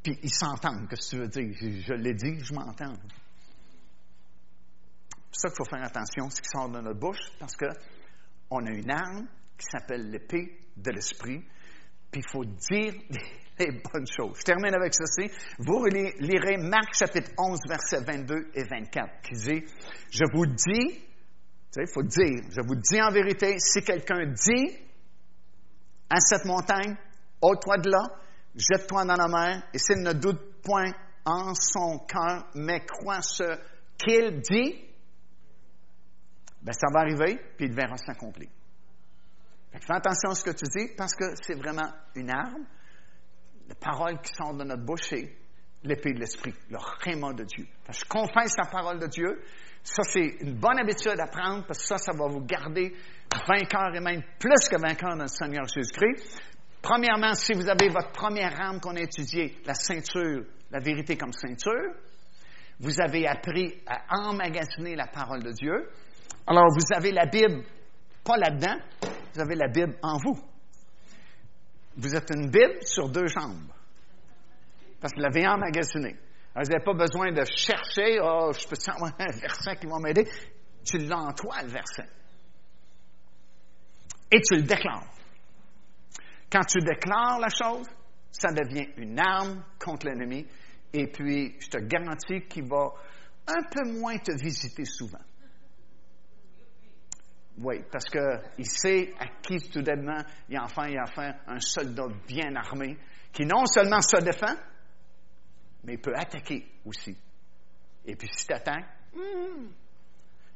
Puis ils s'entendent. Qu'est-ce que tu veux dire? Je, l'ai dit, je m'entends. C'est ça qu'il faut faire attention, ce qui sort de notre bouche, parce que on a une arme qui s'appelle l'épée de l'esprit, puis il faut dire les bonnes choses. Je termine avec ceci. Vous lirez Marc chapitre 11, versets 22 et 24, qui dit, je vous dis, il faut dire, je vous dis en vérité, si quelqu'un dit à cette montagne, ôte-toi de là, jette-toi dans la mer, et s'il ne doute point en son cœur, mais croit ce qu'il dit, ben ça va arriver, puis il verra s'accomplir. Fais attention à ce que tu dis, parce que c'est vraiment une arme. La parole qui sort de notre bouche, c'est l'épée de l'esprit, le réma de Dieu. je confesse la parole de Dieu. Ça, c'est une bonne habitude à prendre, parce que ça, ça va vous garder vainqueur et même plus que vainqueur dans le Seigneur Jésus-Christ. Premièrement, si vous avez votre première arme qu'on a étudiée, la ceinture, la vérité comme ceinture, vous avez appris à emmagasiner la parole de Dieu. Alors, vous avez la Bible, pas là-dedans, vous avez la Bible en vous. Vous êtes une Bible sur deux jambes. Parce que vous l'avez emmagasinée. vous n'avez pas besoin de chercher, oh, je peux savoir un verset qui va m'aider. Tu l'as en toi, le verset. Et tu le déclares. Quand tu déclares la chose, ça devient une arme contre l'ennemi. Et puis, je te garantis qu'il va un peu moins te visiter souvent. Oui, parce qu'il sait à qui soudainement il a enfin, il a enfin un soldat bien armé qui non seulement se défend, mais peut attaquer aussi. Et puis si tu attaques,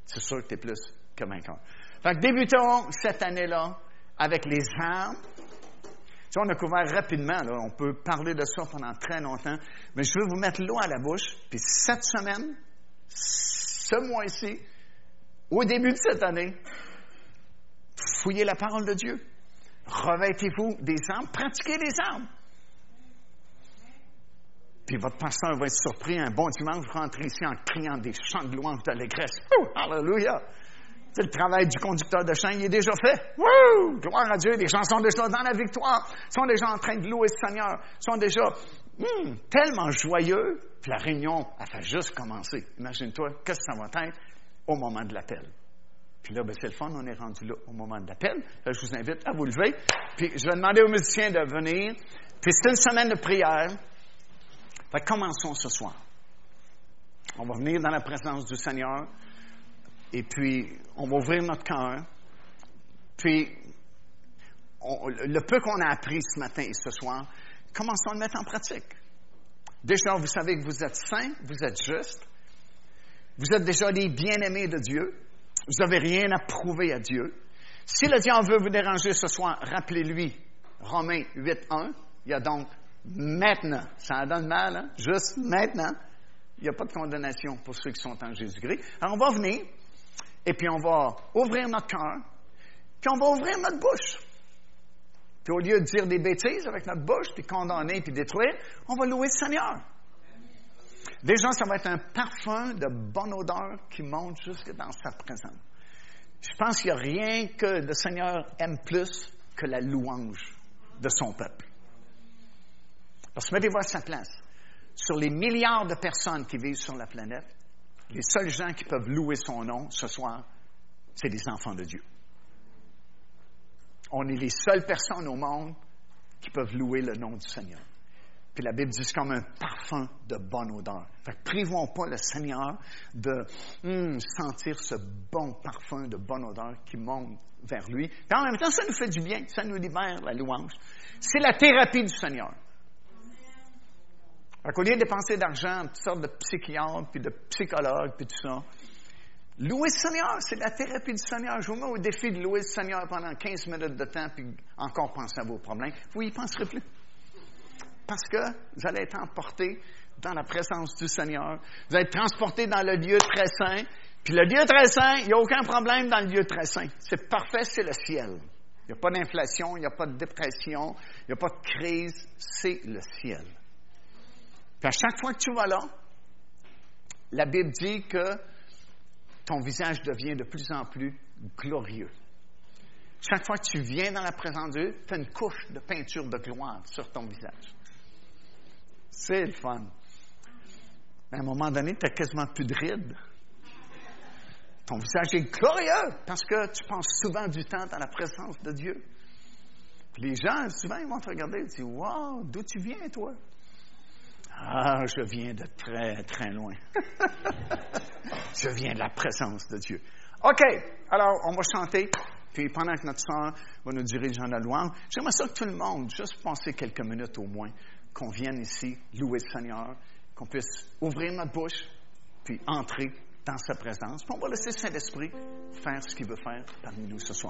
c'est sûr que tu es plus que vainqueur. Fait débutons cette année-là avec les armes tu on a couvert rapidement, on peut parler de ça pendant très longtemps, mais je veux vous mettre l'eau à la bouche, puis cette semaine, ce mois-ci, au début de cette année, fouillez la parole de Dieu. Revêtez-vous des armes, pratiquez les armes. Puis votre pasteur va être surpris un bon dimanche, vous rentrez ici en criant des chants de louange d'allégresse. Alléluia! le travail du conducteur de chant, il est déjà fait. Gloire à Dieu, les gens sont déjà dans la victoire, sont déjà en train de louer le Seigneur, sont déjà hmm, tellement joyeux, puis la réunion, a fait juste commencer. Imagine-toi, qu'est-ce que ça va être au moment de l'appel? Puis là, ben, c'est le fun, on est rendu là au moment de l'appel. je vous invite à vous lever. Puis je vais demander aux musiciens de venir. Puis c'est une semaine de prière. Fait commençons ce soir. On va venir dans la présence du Seigneur. Et puis, on va ouvrir notre cœur. Puis, le peu qu'on a appris ce matin et ce soir, commençons à le mettre en pratique. Déjà, vous savez que vous êtes saints, vous êtes justes. Vous êtes déjà des bien-aimés de Dieu. Vous n'avez rien à prouver à Dieu. Si le diable veut vous déranger ce soir, rappelez-lui Romains 8.1. Il y a donc maintenant, ça donne mal, hein? juste maintenant, il n'y a pas de condamnation pour ceux qui sont en Jésus-Christ. Alors on va venir, et puis on va ouvrir notre cœur, puis on va ouvrir notre bouche. Puis au lieu de dire des bêtises avec notre bouche, puis condamner, puis détruire, on va louer le Seigneur. Déjà, ça va être un parfum de bonne odeur qui monte jusque dans sa présence. Je pense qu'il n'y a rien que le Seigneur aime plus que la louange de son peuple. Parce que mettez-vous à sa place. Sur les milliards de personnes qui vivent sur la planète, les seuls gens qui peuvent louer son nom ce soir, c'est les enfants de Dieu. On est les seules personnes au monde qui peuvent louer le nom du Seigneur. Puis la Bible dit c'est comme un parfum de bonne odeur. Fait que privons pas le Seigneur de hmm, sentir ce bon parfum de bonne odeur qui monte vers lui. Puis en même temps, ça nous fait du bien, ça nous libère la louange. C'est la thérapie du Seigneur. Fait qu'au lieu de dépenser d'argent en toutes sortes de psychiatres, puis de psychologues, puis tout ça, louer le Seigneur, c'est la thérapie du Seigneur. Je vous mets au défi de louer le Seigneur pendant 15 minutes de temps, puis encore penser à vos problèmes. Vous n'y penserez plus parce que vous allez être emporté dans la présence du Seigneur. Vous allez être transporté dans le lieu très saint. Puis le lieu très saint, il n'y a aucun problème dans le lieu très saint. C'est parfait, c'est le ciel. Il n'y a pas d'inflation, il n'y a pas de dépression, il n'y a pas de crise, c'est le ciel. Puis à chaque fois que tu vas là, la Bible dit que ton visage devient de plus en plus glorieux. Chaque fois que tu viens dans la présence de Dieu, tu as une couche de peinture de gloire sur ton visage. C'est le fun. Mais à un moment donné, tu n'as quasiment plus de rides. Ton visage est glorieux parce que tu passes souvent du temps dans la présence de Dieu. Puis les gens, souvent, ils vont te regarder et dire Wow, d'où tu viens, toi? Ah, je viens de très, très loin. je viens de la présence de Dieu. OK, alors on va chanter. Puis pendant que notre soeur va nous diriger dans la louange, j'aimerais ça que tout le monde, juste penser quelques minutes au moins, qu'on vienne ici louer le Seigneur, qu'on puisse ouvrir notre bouche, puis entrer dans sa présence. Puis on va laisser Saint-Esprit faire ce qu'il veut faire parmi nous ce soir.